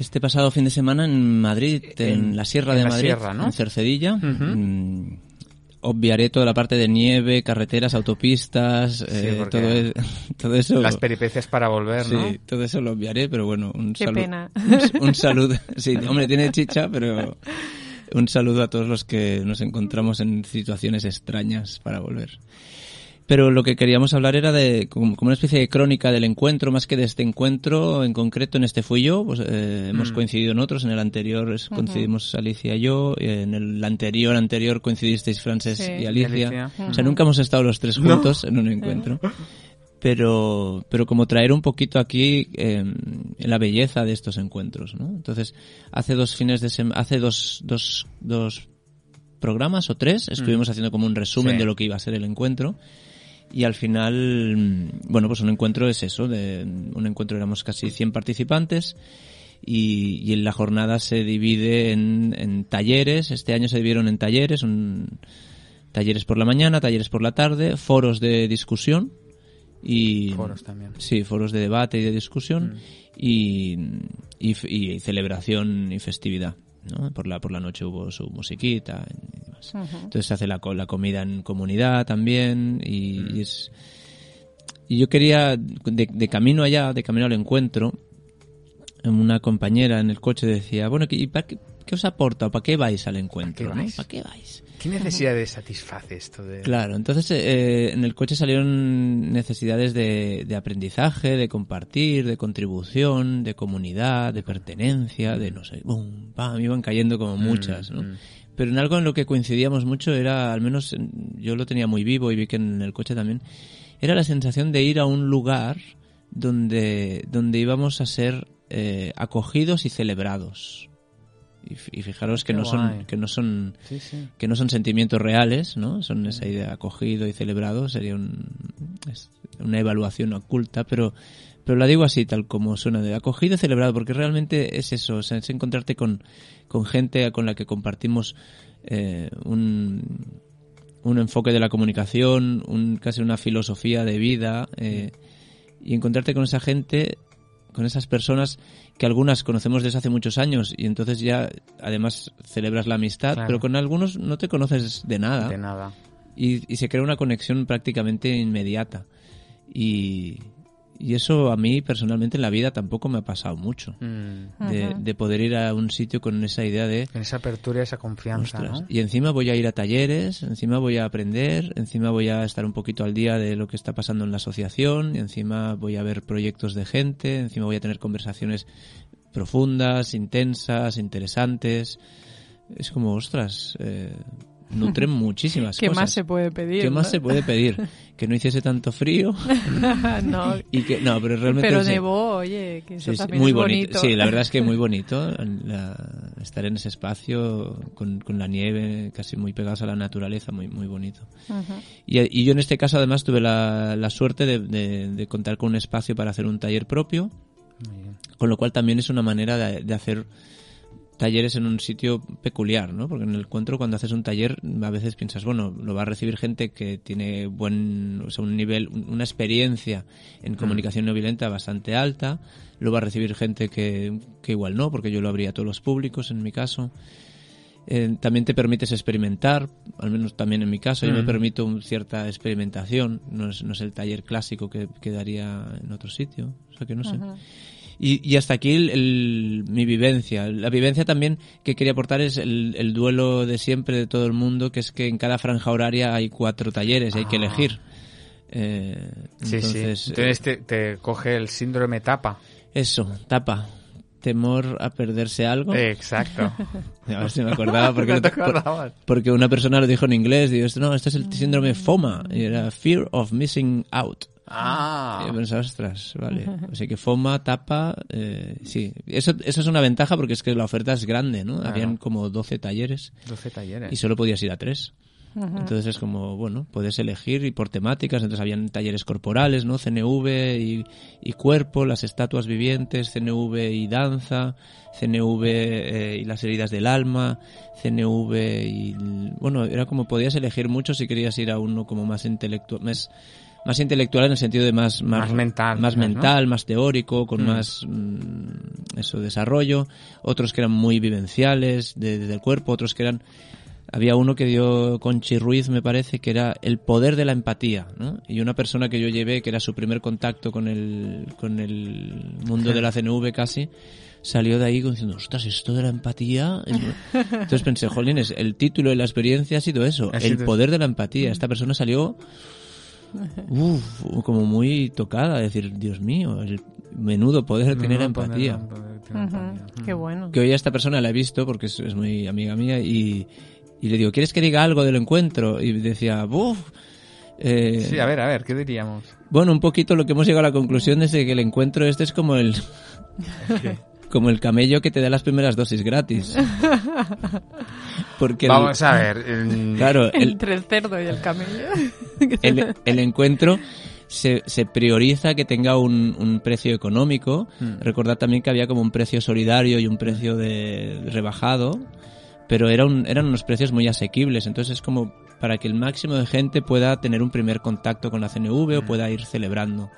Este pasado fin de semana en Madrid, en, la Sierra de Madrid, en Cercedilla obviaré toda la parte de nieve, carreteras, autopistas, eh, todo, eso. Las peripecias para volver, ¿no? Sí, todo eso lo obviaré, pero bueno, un saludo. pena. Un, saludo. Sí, hombre, tiene chicha, pero un saludo a todos los que nos encontramos en situaciones extrañas para volver. Pero lo que queríamos hablar era de como, una especie de crónica del encuentro, más que de este encuentro en concreto. En este fui yo, pues eh, hemos mm. coincidido en otros. En el anterior coincidimos Alicia y yo. En el anterior anterior coincidisteis Frances y Alicia. O sea, nunca hemos estado los tres juntos en un encuentro. Pero, pero como traer un poquito aquí eh, la belleza de estos encuentros, ¿no? Entonces, hace dos fines de semana, hace dos, dos, dos programas o tres, estuvimos mm. haciendo como un resumen de lo que iba a ser el encuentro y al final, mm, bueno, pues un encuentro es eso, de, un encuentro éramos casi 100 participantes y, y en la jornada se divide en, en, talleres, este año se dividieron en talleres, un, talleres por la mañana, talleres por la tarde, foros de discusión y foros también. Sí, foros de debate y de discusión mm. y, y, celebración y festividad. ¿No? Por la por la noche hubo su musiquita y demás. Entonces se hace la, la comida en comunidad también y, mm. es y yo quería de, camino allá, de camino al encuentro, una compañera en el coche decía, bueno, ¿y para qué, os aporta? ¿Para qué vais al encuentro? ¿Para qué vais? ¿Qué necesidades satisface esto? De... Claro, entonces eh, en el coche salieron necesidades de, de, aprendizaje, de compartir, de contribución, de comunidad, de pertenencia, de no sé, boom, me iban cayendo como mm, muchas, ¿no? Mm. Pero en algo en lo que coincidíamos mucho era, al menos yo lo tenía muy vivo y vi que en el coche también, era la sensación de ir a un lugar donde, donde íbamos a ser eh, acogidos y celebrados y, fijaros que no son que no son que no son sentimientos reales no son esa idea acogido y celebrado sería una evaluación oculta pero pero la digo así tal como suena de acogido y celebrado porque realmente es eso es encontrarte con con gente con la que compartimos eh, un un enfoque de la comunicación un casi una filosofía de vida eh, y encontrarte con esa gente con esas personas que algunas conocemos desde hace muchos años y entonces ya además celebras la amistad, pero con algunos no te conoces de nada. De nada. Y, y se crea una conexión prácticamente inmediata. Y, y eso a mí personalmente en la vida tampoco me ha pasado mucho. Mm. De, poder ir a un sitio con esa idea de... Con esa apertura y esa confianza. Y encima voy a ir a talleres, encima voy a aprender, encima voy a estar un poquito al día de lo que está pasando en la asociación, y encima voy a ver proyectos de gente, encima voy a tener conversaciones profundas, intensas, interesantes. Es como, ostras, eh, nutren muchísimas ¿Qué cosas. ¿Qué más se puede pedir? ¿Qué más se puede pedir? Que no hiciese tanto frío. no. Y que, no, pero realmente... Pero nevó, oye, que eso también muy es bonito. Sí, la verdad es que muy bonito estar en ese espacio con, con, la nieve casi muy pegados a la naturaleza, muy, muy bonito. y, y, yo en este caso además tuve la, la suerte de, de, de, contar con un espacio para hacer un taller propio, con lo cual también es una manera de, de hacer talleres en un sitio peculiar, ¿no? Porque en el encuentro cuando haces un taller a veces piensas, bueno, lo va a recibir gente que tiene buen, o sea, un nivel, una experiencia en mm. comunicación no violenta bastante alta, lo va a recibir gente que, que igual no, porque yo lo abría a todos los públicos en mi caso. Eh, también te permites experimentar, al menos también en mi caso, yo me mm. permito cierta experimentación, no es, no es el taller clásico que, que daría en otro sitio, o sea que no sé. Y, y hasta aquí el, mi vivencia. La vivencia también que quería aportar es el, el, duelo de siempre de todo el mundo, que es que en cada franja horaria hay cuatro talleres y hay que ah. elegir. Eh, sí, entonces, sí. Entonces te, te, coge el síndrome tapa. Eso, tapa. Temor a perderse algo. Exacto. A ver si me acordaba porque, no te por, porque una persona lo dijo en inglés. Digo, no, este es el síndrome FOMA. Y era Fear of Missing Out. Ah. Y yo pensaba, ostras, vale. Así que FOMA, tapa, eh, sí. Eso, eso es una ventaja porque es que la oferta es grande, ¿no? Habían como 12 talleres. 12 talleres. Y solo podías ir a tres. Entonces es como, bueno, puedes elegir y por temáticas. Entonces habían talleres corporales, ¿no? CNV y, y cuerpo, las estatuas vivientes, CNV y danza, CNV eh, y las heridas del alma, CNV y, bueno, era como podías elegir mucho si querías ir a uno como más intelectual, más más intelectual en el sentido de más más, mental más mental más teórico con mm. más mm, eso desarrollo otros que eran muy vivenciales desde el cuerpo otros que eran había uno que dio Conchi Ruiz me parece que era el poder de la empatía ¿no? y una persona que yo llevé que era su primer contacto con el con el mundo de la CNV casi salió de ahí diciendo, ostras, esto de la empatía. Entonces pensé, jolines, el título de la experiencia ha sido eso, el poder de la empatía. Esta persona salió uf, como muy tocada, decir, Dios mío, el menudo poder tener empatía. Qué bueno. Que hoy a esta persona la he visto porque es, muy amiga mía y, y, le digo, ¿quieres que diga algo del encuentro? Y decía, uff. Eh, sí, a ver, a ver, ¿qué diríamos? Bueno, un poquito lo que hemos llegado a la conclusión es que el encuentro este es como el... como el camello que te da las primeras dosis gratis. Porque Vamos a ver. Claro, entre el cerdo y el camello. el, encuentro se, se, prioriza que tenga un, precio económico. Mm. Recordad también que había como un precio solidario y un precio de rebajado, pero era eran unos precios muy asequibles. Entonces es como para que el máximo de gente pueda tener un primer contacto con la CNV o mm. pueda ir celebrando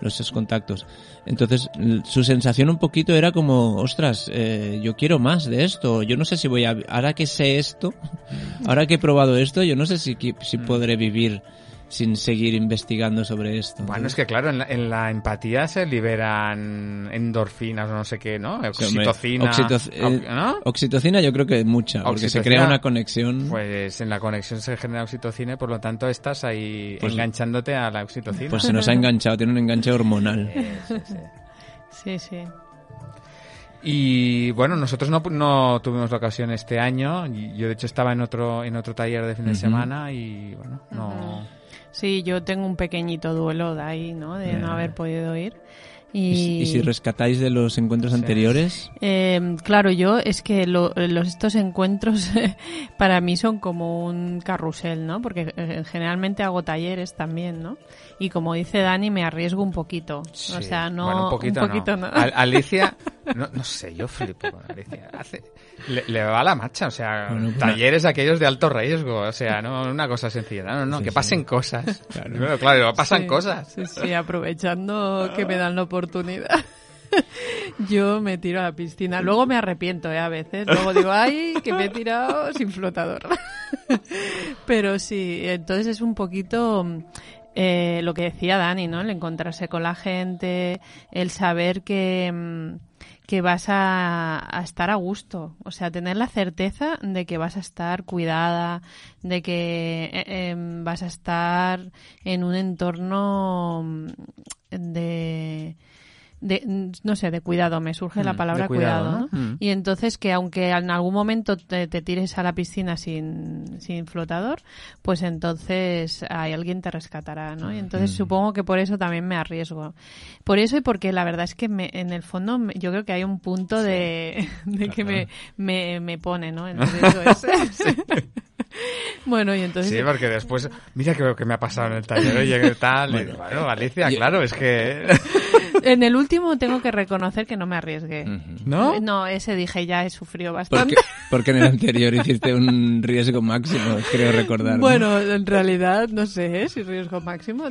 los contactos. Entonces, su sensación un poquito era como, ostras, eh, yo quiero más de esto. Yo no sé si voy a, ahora que sé esto, ahora que he probado esto, yo no sé si, si mm. podré vivir sin seguir investigando sobre esto. Bueno, es que claro, en la, empatía se liberan endorfinas o no sé qué, ¿no? Oxitocina. Eh, oxitocina yo creo que mucha, porque se crea una conexión. Pues en la conexión se genera oxitocina y por lo tanto estás ahí pues enganchándote a la oxitocina. Pues se nos ha enganchado, tiene un enganche hormonal. sí, sí. Y bueno, nosotros no, no, tuvimos la ocasión este año. Yo de hecho estaba en otro en otro taller de fin de semana y bueno, no. Sí, yo tengo un pequeñito duelo de ahí, ¿no? De no haber podido ir. Y... si rescatáis de los encuentros anteriores? Eh, claro, yo es que los, estos encuentros para mí son como un carrusel, ¿no? Porque eh, generalmente hago talleres también, ¿no? Y como dice Dani, me arriesgo un poquito. O sea, no... un poquito, no. Alicia, no, no, sé, yo flipo con Alicia. Hace, le, va la marcha, o sea, pues talleres aquellos de alto riesgo, o sea, no una cosa sencilla, no, no, que pasen cosas. Claro, claro pasan cosas. Sí, sí, aprovechando que me dan la oportunidad. Yo me tiro a la piscina. Luego me arrepiento, ¿eh? A veces. Luego digo, ay, que me he tirado sin flotador. Pero sí, entonces es un poquito eh, lo que decía Dani, ¿no? El encontrarse con la gente, el saber que mm, que vas a, estar a gusto, o sea, tener la certeza de que vas a estar cuidada, de que eh, em, vas a estar en un entorno mm, de de, no sé, de cuidado, me surge la mm, palabra cuidado, mm. Y entonces que aunque en algún momento te, tires a la piscina sin, sin, flotador, pues entonces hay alguien te rescatará, ¿no? Y entonces mm. supongo que por eso también me arriesgo. Por eso y porque la verdad es que me, en el fondo yo creo que hay un punto de, que me, me, me, pone, ¿no? bueno, y entonces... Sí, porque después, mira que, que me ha pasado en el taller, y tal, bueno, y, bueno Alicia, claro, es que... En el último tengo que reconocer que no me arriesgué. ¿No? No, ese dije ya he sufrido bastante. Porque, en el anterior hiciste un riesgo máximo, creo recordar. Bueno, en realidad no sé ¿eh? si riesgo máximo.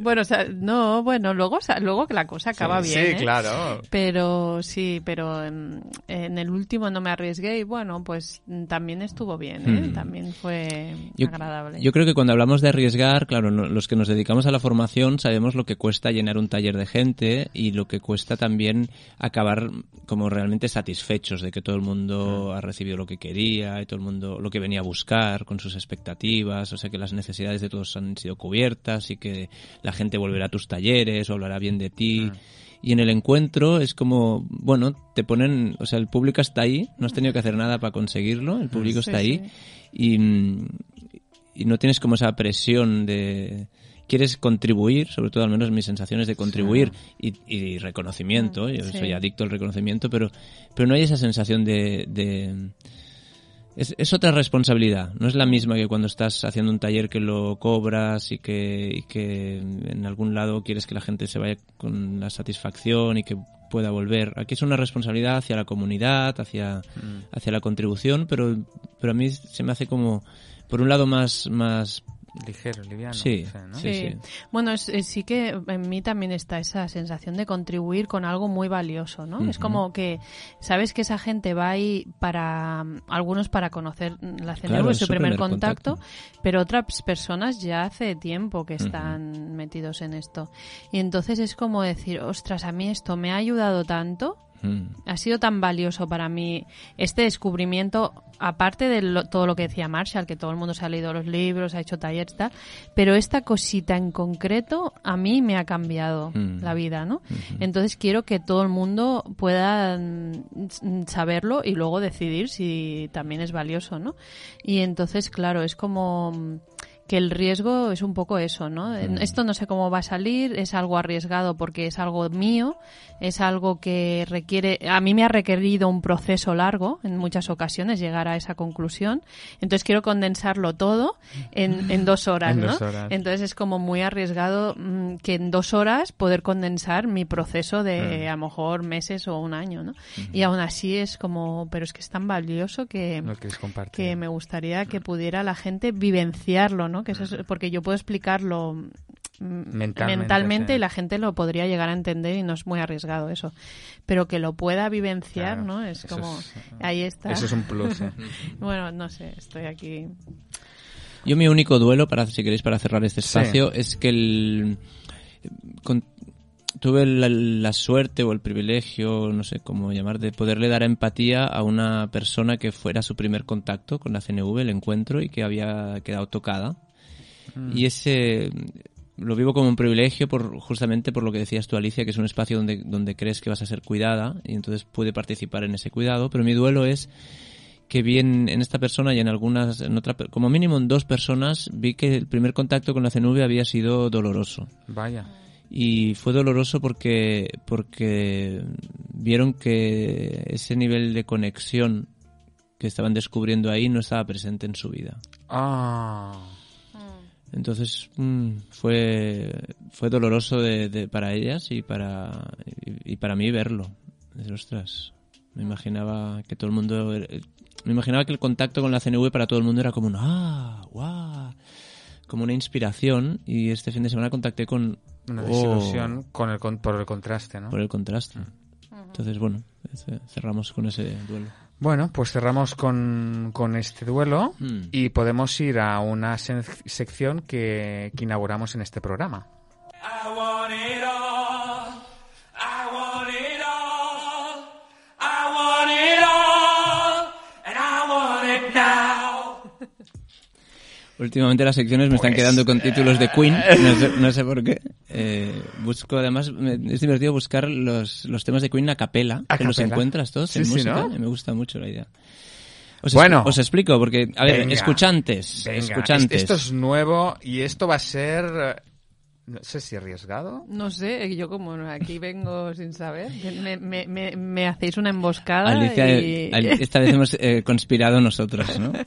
Bueno, o sea, no, bueno, luego, luego que la cosa acaba bien. Sí, ¿eh? claro. Pero sí, pero en, el último no me arriesgué y bueno, pues también estuvo bien, ¿eh? también fue agradable. Yo creo que cuando hablamos de arriesgar, claro, los que nos dedicamos a la formación sabemos lo que cuesta llenar un taller de gente y lo que cuesta también acabar como realmente satisfechos de que todo el mundo ha recibido lo que quería y todo el mundo lo que venía a buscar con sus expectativas, o sea que las necesidades de todos han sido cubiertas y que la gente volverá a tus talleres o hablará bien de ti. Y en el encuentro es como, bueno, te ponen, o sea, el público está ahí, no has tenido que hacer nada para conseguirlo, el público está ahí y, y no tienes como esa presión de, quieres contribuir, sobre todo al menos mis sensaciones de contribuir y, reconocimiento, yo soy adicto al reconocimiento, pero, pero no hay esa sensación de... es, otra responsabilidad, no es la misma que cuando estás haciendo un taller que lo cobras y que, y que en algún lado quieres que la gente se vaya con la satisfacción y que pueda volver. Aquí es una responsabilidad hacia la comunidad, hacia, mm. hacia la contribución, pero, pero a mí se me hace como, por un lado, más, más ligero, liviano. Sí, sí, Bueno, sí que en mí también está esa sensación de contribuir con algo muy valioso, ¿no? Es como que sabes que esa gente va ahí para, algunos para conocer la CNV, su, primer, contacto, pero otras personas ya hace tiempo que están metidos en esto. Y entonces es como decir, ostras, a mí esto me ha ayudado tanto Mm. Ha sido tan valioso para mí este descubrimiento, aparte de todo lo que decía Marshall, que todo el mundo se ha leído los libros, ha hecho talleres, tal, pero esta cosita en concreto a mí me ha cambiado mm. la vida, ¿no? Entonces quiero que todo el mundo pueda mm, saberlo y luego decidir si también es valioso, ¿no? Y entonces, claro, es como que el riesgo es un poco eso, ¿no? Mm. Esto no sé cómo va a salir, es algo arriesgado porque es algo mío, es algo que requiere, a mí me ha requerido un proceso largo en muchas ocasiones llegar a esa conclusión, entonces quiero condensarlo todo en, dos horas, ¿no? Entonces es como muy arriesgado mm, que en dos horas poder condensar mi proceso de mm. a lo mejor meses o un año, ¿no? Y aún así es como, pero es que es tan valioso que, que me gustaría que pudiera la gente vivenciarlo, que eso es, porque yo puedo explicarlo mentalmente, y la gente lo podría llegar a entender y no es muy arriesgado eso. Pero que lo pueda vivenciar, ¿no? Es como, ahí está. Eso es un plus. ¿eh? bueno, no sé, estoy aquí. Yo mi único duelo, para si queréis, para cerrar este espacio, es que el... tuve la, la, suerte o el privilegio, no sé cómo llamar, de poderle dar empatía a una persona que fuera su primer contacto con la CNV, el encuentro, y que había quedado tocada. Y ese lo vivo como un privilegio por justamente por lo que decías tú Alicia que es un espacio donde donde crees que vas a ser cuidada y entonces puede participar en ese cuidado. Pero mi duelo es que vi en, esta persona y en algunas en otra como mínimo en dos personas vi que el primer contacto con la CNV había sido doloroso. Vaya y fue doloroso porque porque vieron que ese nivel de conexión que estaban descubriendo ahí no estaba presente en su vida ah entonces mm, fue, fue doloroso de, para ellas y para, y, para mí verlo. ostras, me imaginaba que todo el mundo... Me imaginaba que el contacto con la CNV para todo el mundo era como un ¡ah! ¡guau! Como una inspiración y este fin de semana contacté con... Una desilusión oh, con el, por el contraste, ¿no? Por el contraste. Mm. Entonces, bueno, cerramos con ese duelo. Bueno, pues cerramos con, con este duelo hmm. y podemos ir a una sección que, que inauguramos en este programa. Últimamente las secciones me están pues, quedando con títulos de Queen, no sé, por qué. Eh, busco, además, es divertido buscar los, los temas de Queen a capela, que los encuentras todos en música, me gusta mucho la idea. Os bueno, os explico, porque, a ver, escuchantes, escuchantes. Esto es nuevo y esto va a ser no sé si arriesgado. No sé, yo como aquí vengo sin saber, me, me, me, hacéis una emboscada Alicia, y... esta vez hemos eh, conspirado nosotros, ¿no?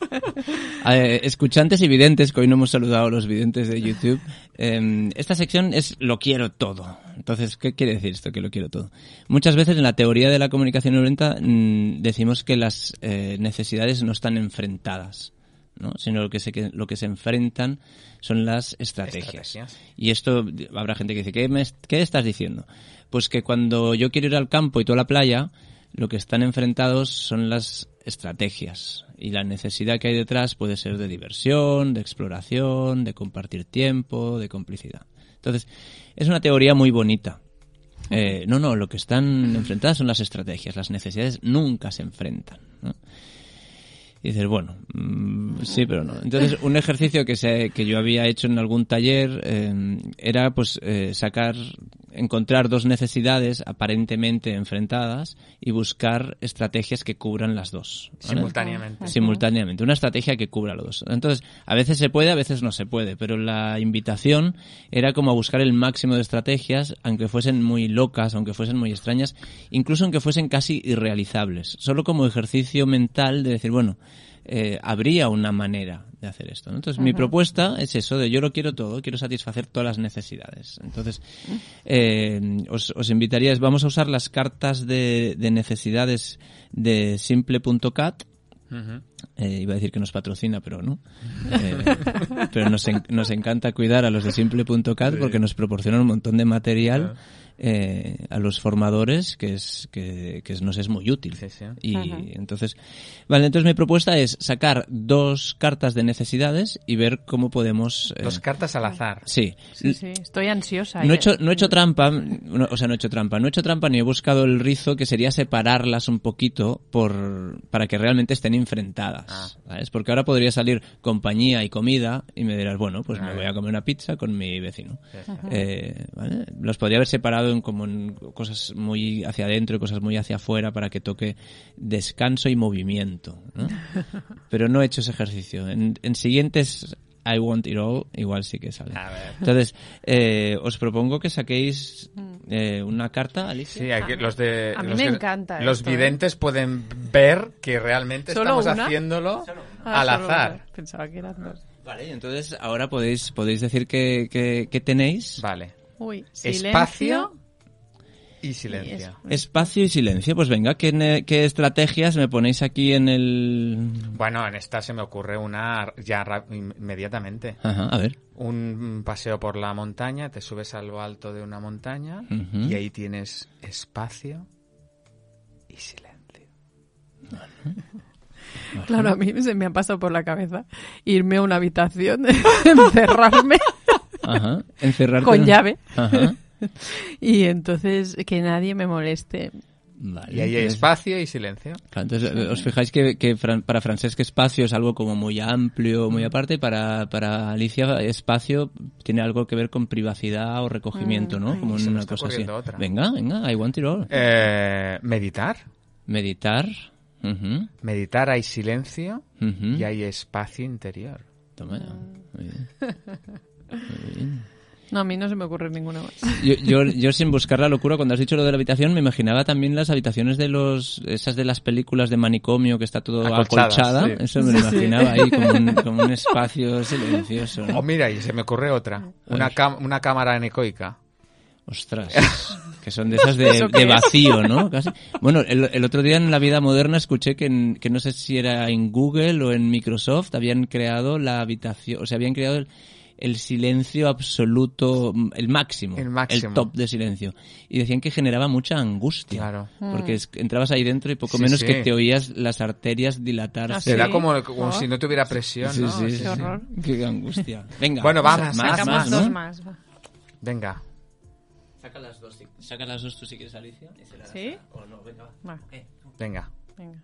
Eh, escuchantes y videntes, que hoy no hemos saludado a los videntes de YouTube, em, esta sección es lo quiero todo. Entonces, ¿qué quiere decir esto, que lo quiero todo? Muchas veces en la teoría de la comunicación violenta mm, decimos que las eh, necesidades no están enfrentadas. ¿No? sino lo que se, lo que se enfrentan son las estrategias. Y esto, habrá gente que dice, ¿qué, me, ¿qué estás diciendo? Pues que cuando yo quiero ir al campo y tú a la playa, lo que están enfrentados son las estrategias. Y la necesidad que hay detrás puede ser de diversión, de exploración, de compartir tiempo, de complicidad. Entonces, es una teoría muy bonita. Eh, no, no, lo que están enfrentadas son las estrategias. Las necesidades nunca se enfrentan. ¿no? Y dices, bueno, mm, sí, pero no. Entonces, un ejercicio que, se, que yo había hecho en algún taller eh, era pues eh, sacar, encontrar dos necesidades aparentemente enfrentadas y buscar estrategias que cubran las dos. Simultáneamente. Simultáneamente. Una estrategia que cubra los dos. Entonces, a veces se puede, a veces no se puede, pero la invitación era como a buscar el máximo de estrategias, aunque fuesen muy locas, aunque fuesen muy extrañas, incluso aunque fuesen casi irrealizables. Solo como ejercicio mental de decir, bueno, eh, habría una manera de hacer esto. Entonces, mi propuesta es eso, de yo lo quiero todo, quiero satisfacer todas las necesidades. Entonces, eh, os, os invitaría, vamos a usar las cartas de, de necesidades de simple.cat. Eh, iba a decir que nos patrocina, pero no. Eh, pero nos, en- nos encanta cuidar a los de simple.cat porque nos proporcionan un montón de material eh, a los formadores que es que, que nos es muy útil. Sí, sí. Y Ajá. entonces, vale, entonces mi propuesta es sacar dos cartas de necesidades y ver cómo podemos... eh, Dos cartas al azar. sí, Sí, sí, estoy ansiosa. no he ¿eh? hecho, no he hecho trampa, no, o sea, no he hecho trampa, no he hecho trampa ni he buscado el rizo que sería separarlas un poquito por, para que realmente estén enfrentadas, Ah. ¿sabes? Porque ahora podría salir compañía y comida y me dirás, bueno, pues me voy a comer una pizza con mi vecino. Eh, ¿vale? Los podría haber separado en como en cosas muy hacia adentro y cosas muy hacia afuera para que toque descanso y movimiento, ¿no? Pero no he hecho ese ejercicio. En, en siguientes I Want It All igual sí que sale. A ver. Entonces, eh, os propongo que saquéis eh, una carta, Alicia. Sí, aquí los de A mí los me que- encanta Los esto, ¿eh? videntes pueden ver que realmente ¿Solo estamos una? haciéndolo Ah, al azar. una. Pensaba que eran dos. Vale, entonces ahora podéis, podéis decir que, que, que tenéis Vale. Uy, silencio. Espacio y silencio. espacio y silencio. Pues venga, ¿qué, estrategias me ponéis aquí en el... Bueno, en esta se me ocurre una ya ra- inmediatamente. Ajá, a ver. Un paseo por la montaña, te subes a lo alto de una montaña y ahí tienes espacio y silencio. Claro, a mí se me ha pasado por la cabeza irme a una habitación, encerrarme Ajá. Encerrarte con en- llave Ajá. y entonces que nadie me moleste. Vale, Y ahí hay espacio y silencio. Claro, entonces, eh, os fijáis que, que Fran- para Francesc espacio es algo como muy amplio, muy aparte, y para, para Alicia espacio tiene algo que ver con privacidad o recogimiento, ¿no? ay. Como una cosa así. otra. Venga, venga, I want it all. Eh, meditar. Meditar. Meditar hay silencio y hay espacio interior. Toma ya. Muy bien. No, a mí no se me ocurre ninguna más. Yo, yo, yo sin buscar la locura, cuando has dicho lo de la habitación, me imaginaba también las habitaciones de los, esas de las películas de manicomio que está todo Acolchadas, acolchada. sí. Eso me lo imaginaba ahí como un, como un espacio silencioso. ¿no? O mira, y se me ocurre otra. Una, cam- una cámara anecoica. Ostras, que son de esas de, vacío, ¿no? Casi. Bueno, el, el otro día en la vida moderna escuché que, en- que no sé si era en Google o en Microsoft habían creado la habitación, o sea, habían creado el, el silencio absoluto, mm, el máximo, El máximo. top de silencio. Y decían que generaba mucha angustia. Claro. Porque es- entrabas ahí dentro y poco Sí, menos sí. que te oías las arterias dilatarse. Ah, Se Sí. da como, como Oh. si no tuviera presión, Sí, ¿no? sí, sí, Qué horror. Qué angustia. Venga. Bueno, vamos, más, Sacamos más, dos más. va. Venga. Saca las dos, si- saca las dos tú si quieres, Alicia. y se las- ¿Sí? O no, venga, va. Va, Venga. venga.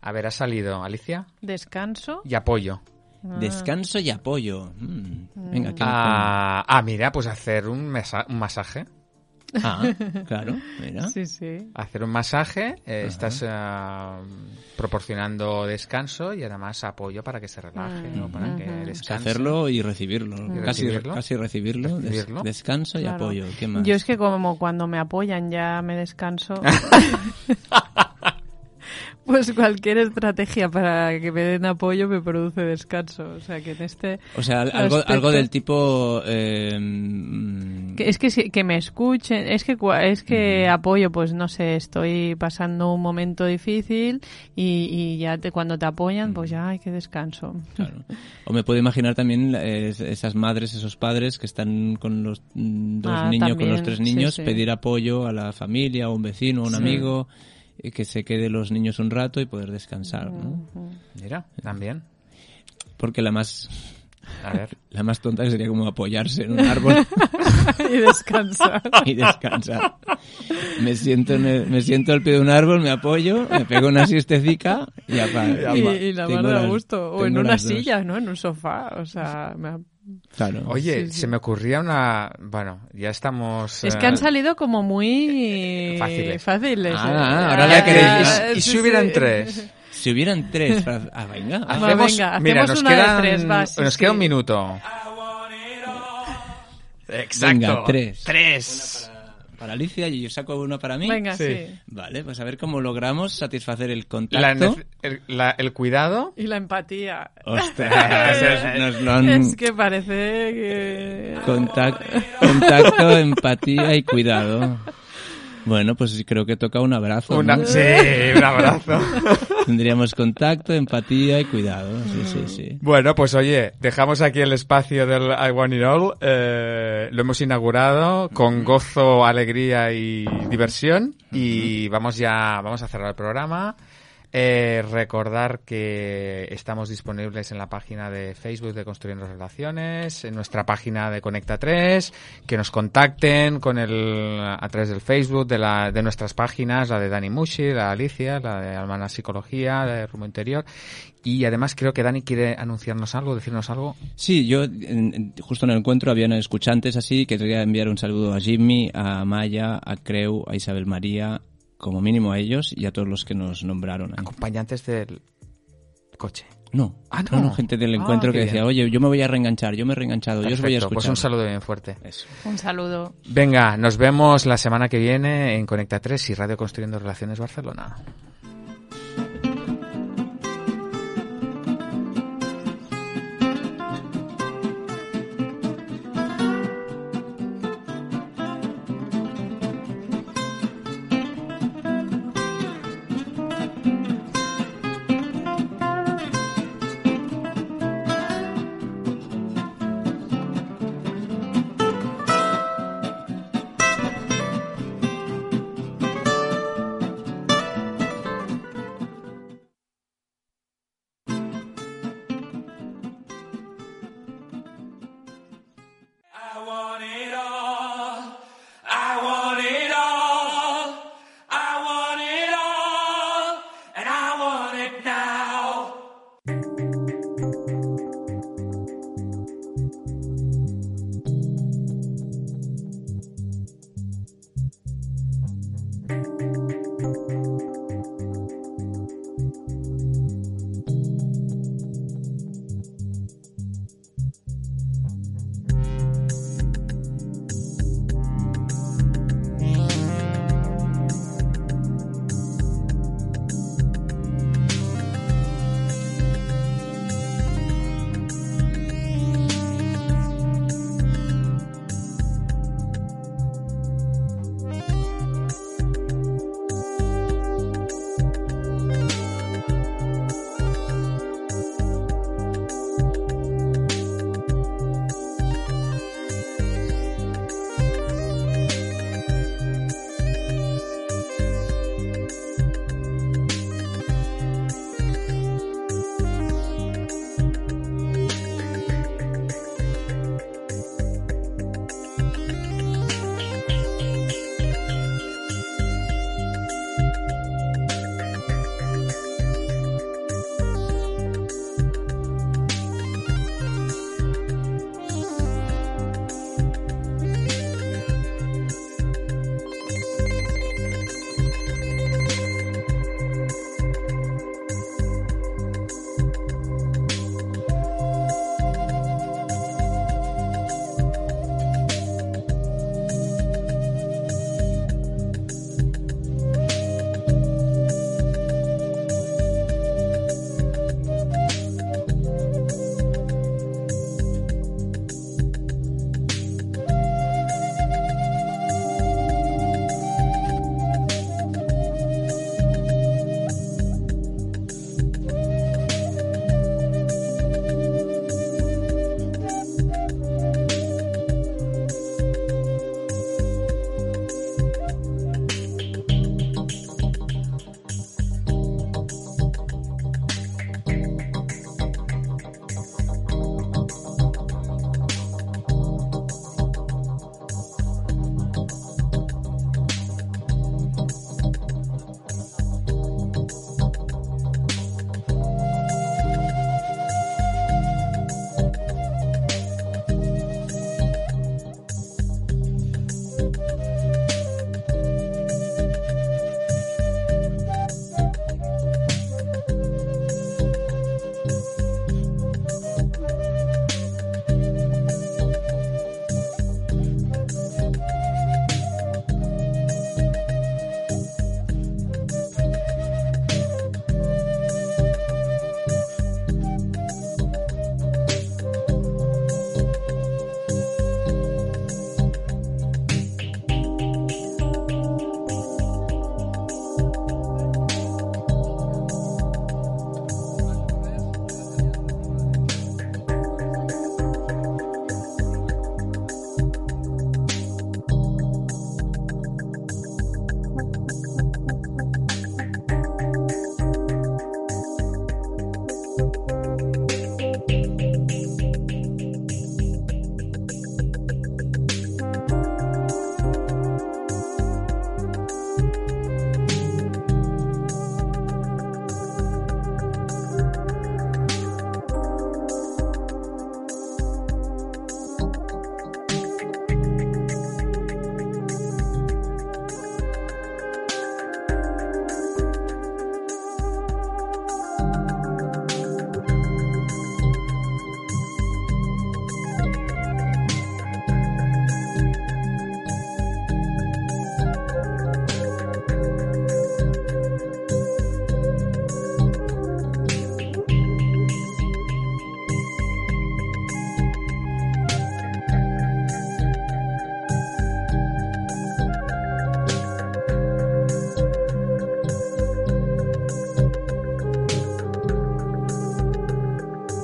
A ver, ha salido Alicia Descanso. y apoyo. Descanso y apoyo. Mm. Venga, ¿qué Ah, ah, mira, pues hacer un, mesa- un masaje. Ah, claro, mira. Sí, sí. Hacer un masaje, eh, estás ah, proporcionando descanso y además apoyo para que se relaje, ¿no? para que descanse. hacerlo y recibirlo. Y Casi, recibirlo. casi recibirlo. Des- Recibirlo. descanso y Claro. apoyo. ¿Qué más? Yo es que como cuando me apoyan ya me descanso. pues cualquier estrategia para que me den apoyo me produce descanso. O sea que en este... O sea, algo, aspecto- algo del tipo... eh, mm, que es que si- que me escuchen, es que es que apoyo, pues no sé, estoy pasando un momento difícil y, y ya te, cuando te apoyan, pues ya hay que descanso. Claro. O me puedo imaginar también eh, es- esas madres, esos padres que están con los mm, dos Ah, niños, con los tres sí, niños, sí. pedir apoyo a la familia, a un vecino, a un Sí. amigo, y que se quede los niños un rato y poder descansar, ¿no? Mira, también. Porque la más A ver. la más tonta que sería como apoyarse en un árbol y descansar. y descansar. Me siento en el- me siento al pie de un árbol, me apoyo, me pego una siestecica y apago. y, y la a las- gusto. O en una dos. silla, ¿no? En un sofá. O sea, me Claro. Oye, Sí, sí. se me ocurría una... Bueno, ya estamos... Es eh, que han salido como muy Fáciles. fáciles. Ah, ¿eh? ahora la Ah, queréis. Y sí, si hubieran sí. tres. Si hubieran tres para... Ah, venga. Hacemos, venga, mira, hacemos nos una de quedan, tres, va, sí, nos sí. queda un minuto. Exacto. Venga, tres. Tres. Para Alicia y yo saco uno para mí. Venga, Sí. sí. Vale, pues a ver cómo logramos satisfacer el La contacto. nece- el, la- el cuidado. Y la empatía. Ostras, nos lo han... Es que parece que... Contac- contacto, empatía y cuidado. Bueno, pues creo que toca un abrazo. Una, Sí, un abrazo. Tendríamos contacto, empatía y cuidado. Sí, sí, sí. Bueno, pues oye, dejamos aquí el espacio del I Want It All. Eh, lo hemos inaugurado con gozo, alegría y diversión. Y vamos ya, vamos a cerrar el programa. Eh, recordar que estamos disponibles en la página de Facebook de Construyendo Relaciones, en nuestra página de Conecta 3, que nos contacten con el, a través del Facebook de, la, de nuestras páginas, la de Dani Mushi, la de Alicia, la de Almana Psicología, la de Rumbo Interior. Y además creo que Dani quiere anunciarnos algo, decirnos algo. Sí, yo justo en el encuentro habían escuchantes así, que quería enviar un saludo a Jimmy, a Maya, a Creu, a Isabel María, como mínimo a ellos y a todos los que nos nombraron. ahí. Acompañantes del coche. No, Ah, no. gente del Ah, encuentro que decía, bien. oye, yo me voy a reenganchar, yo me he reenganchado, yo os voy a Perfecto, escuchar. Pues un saludo bien fuerte. Eso. Un saludo. Venga, nos vemos la semana que viene en Conecta 3 y Radio Construyendo Relaciones Barcelona.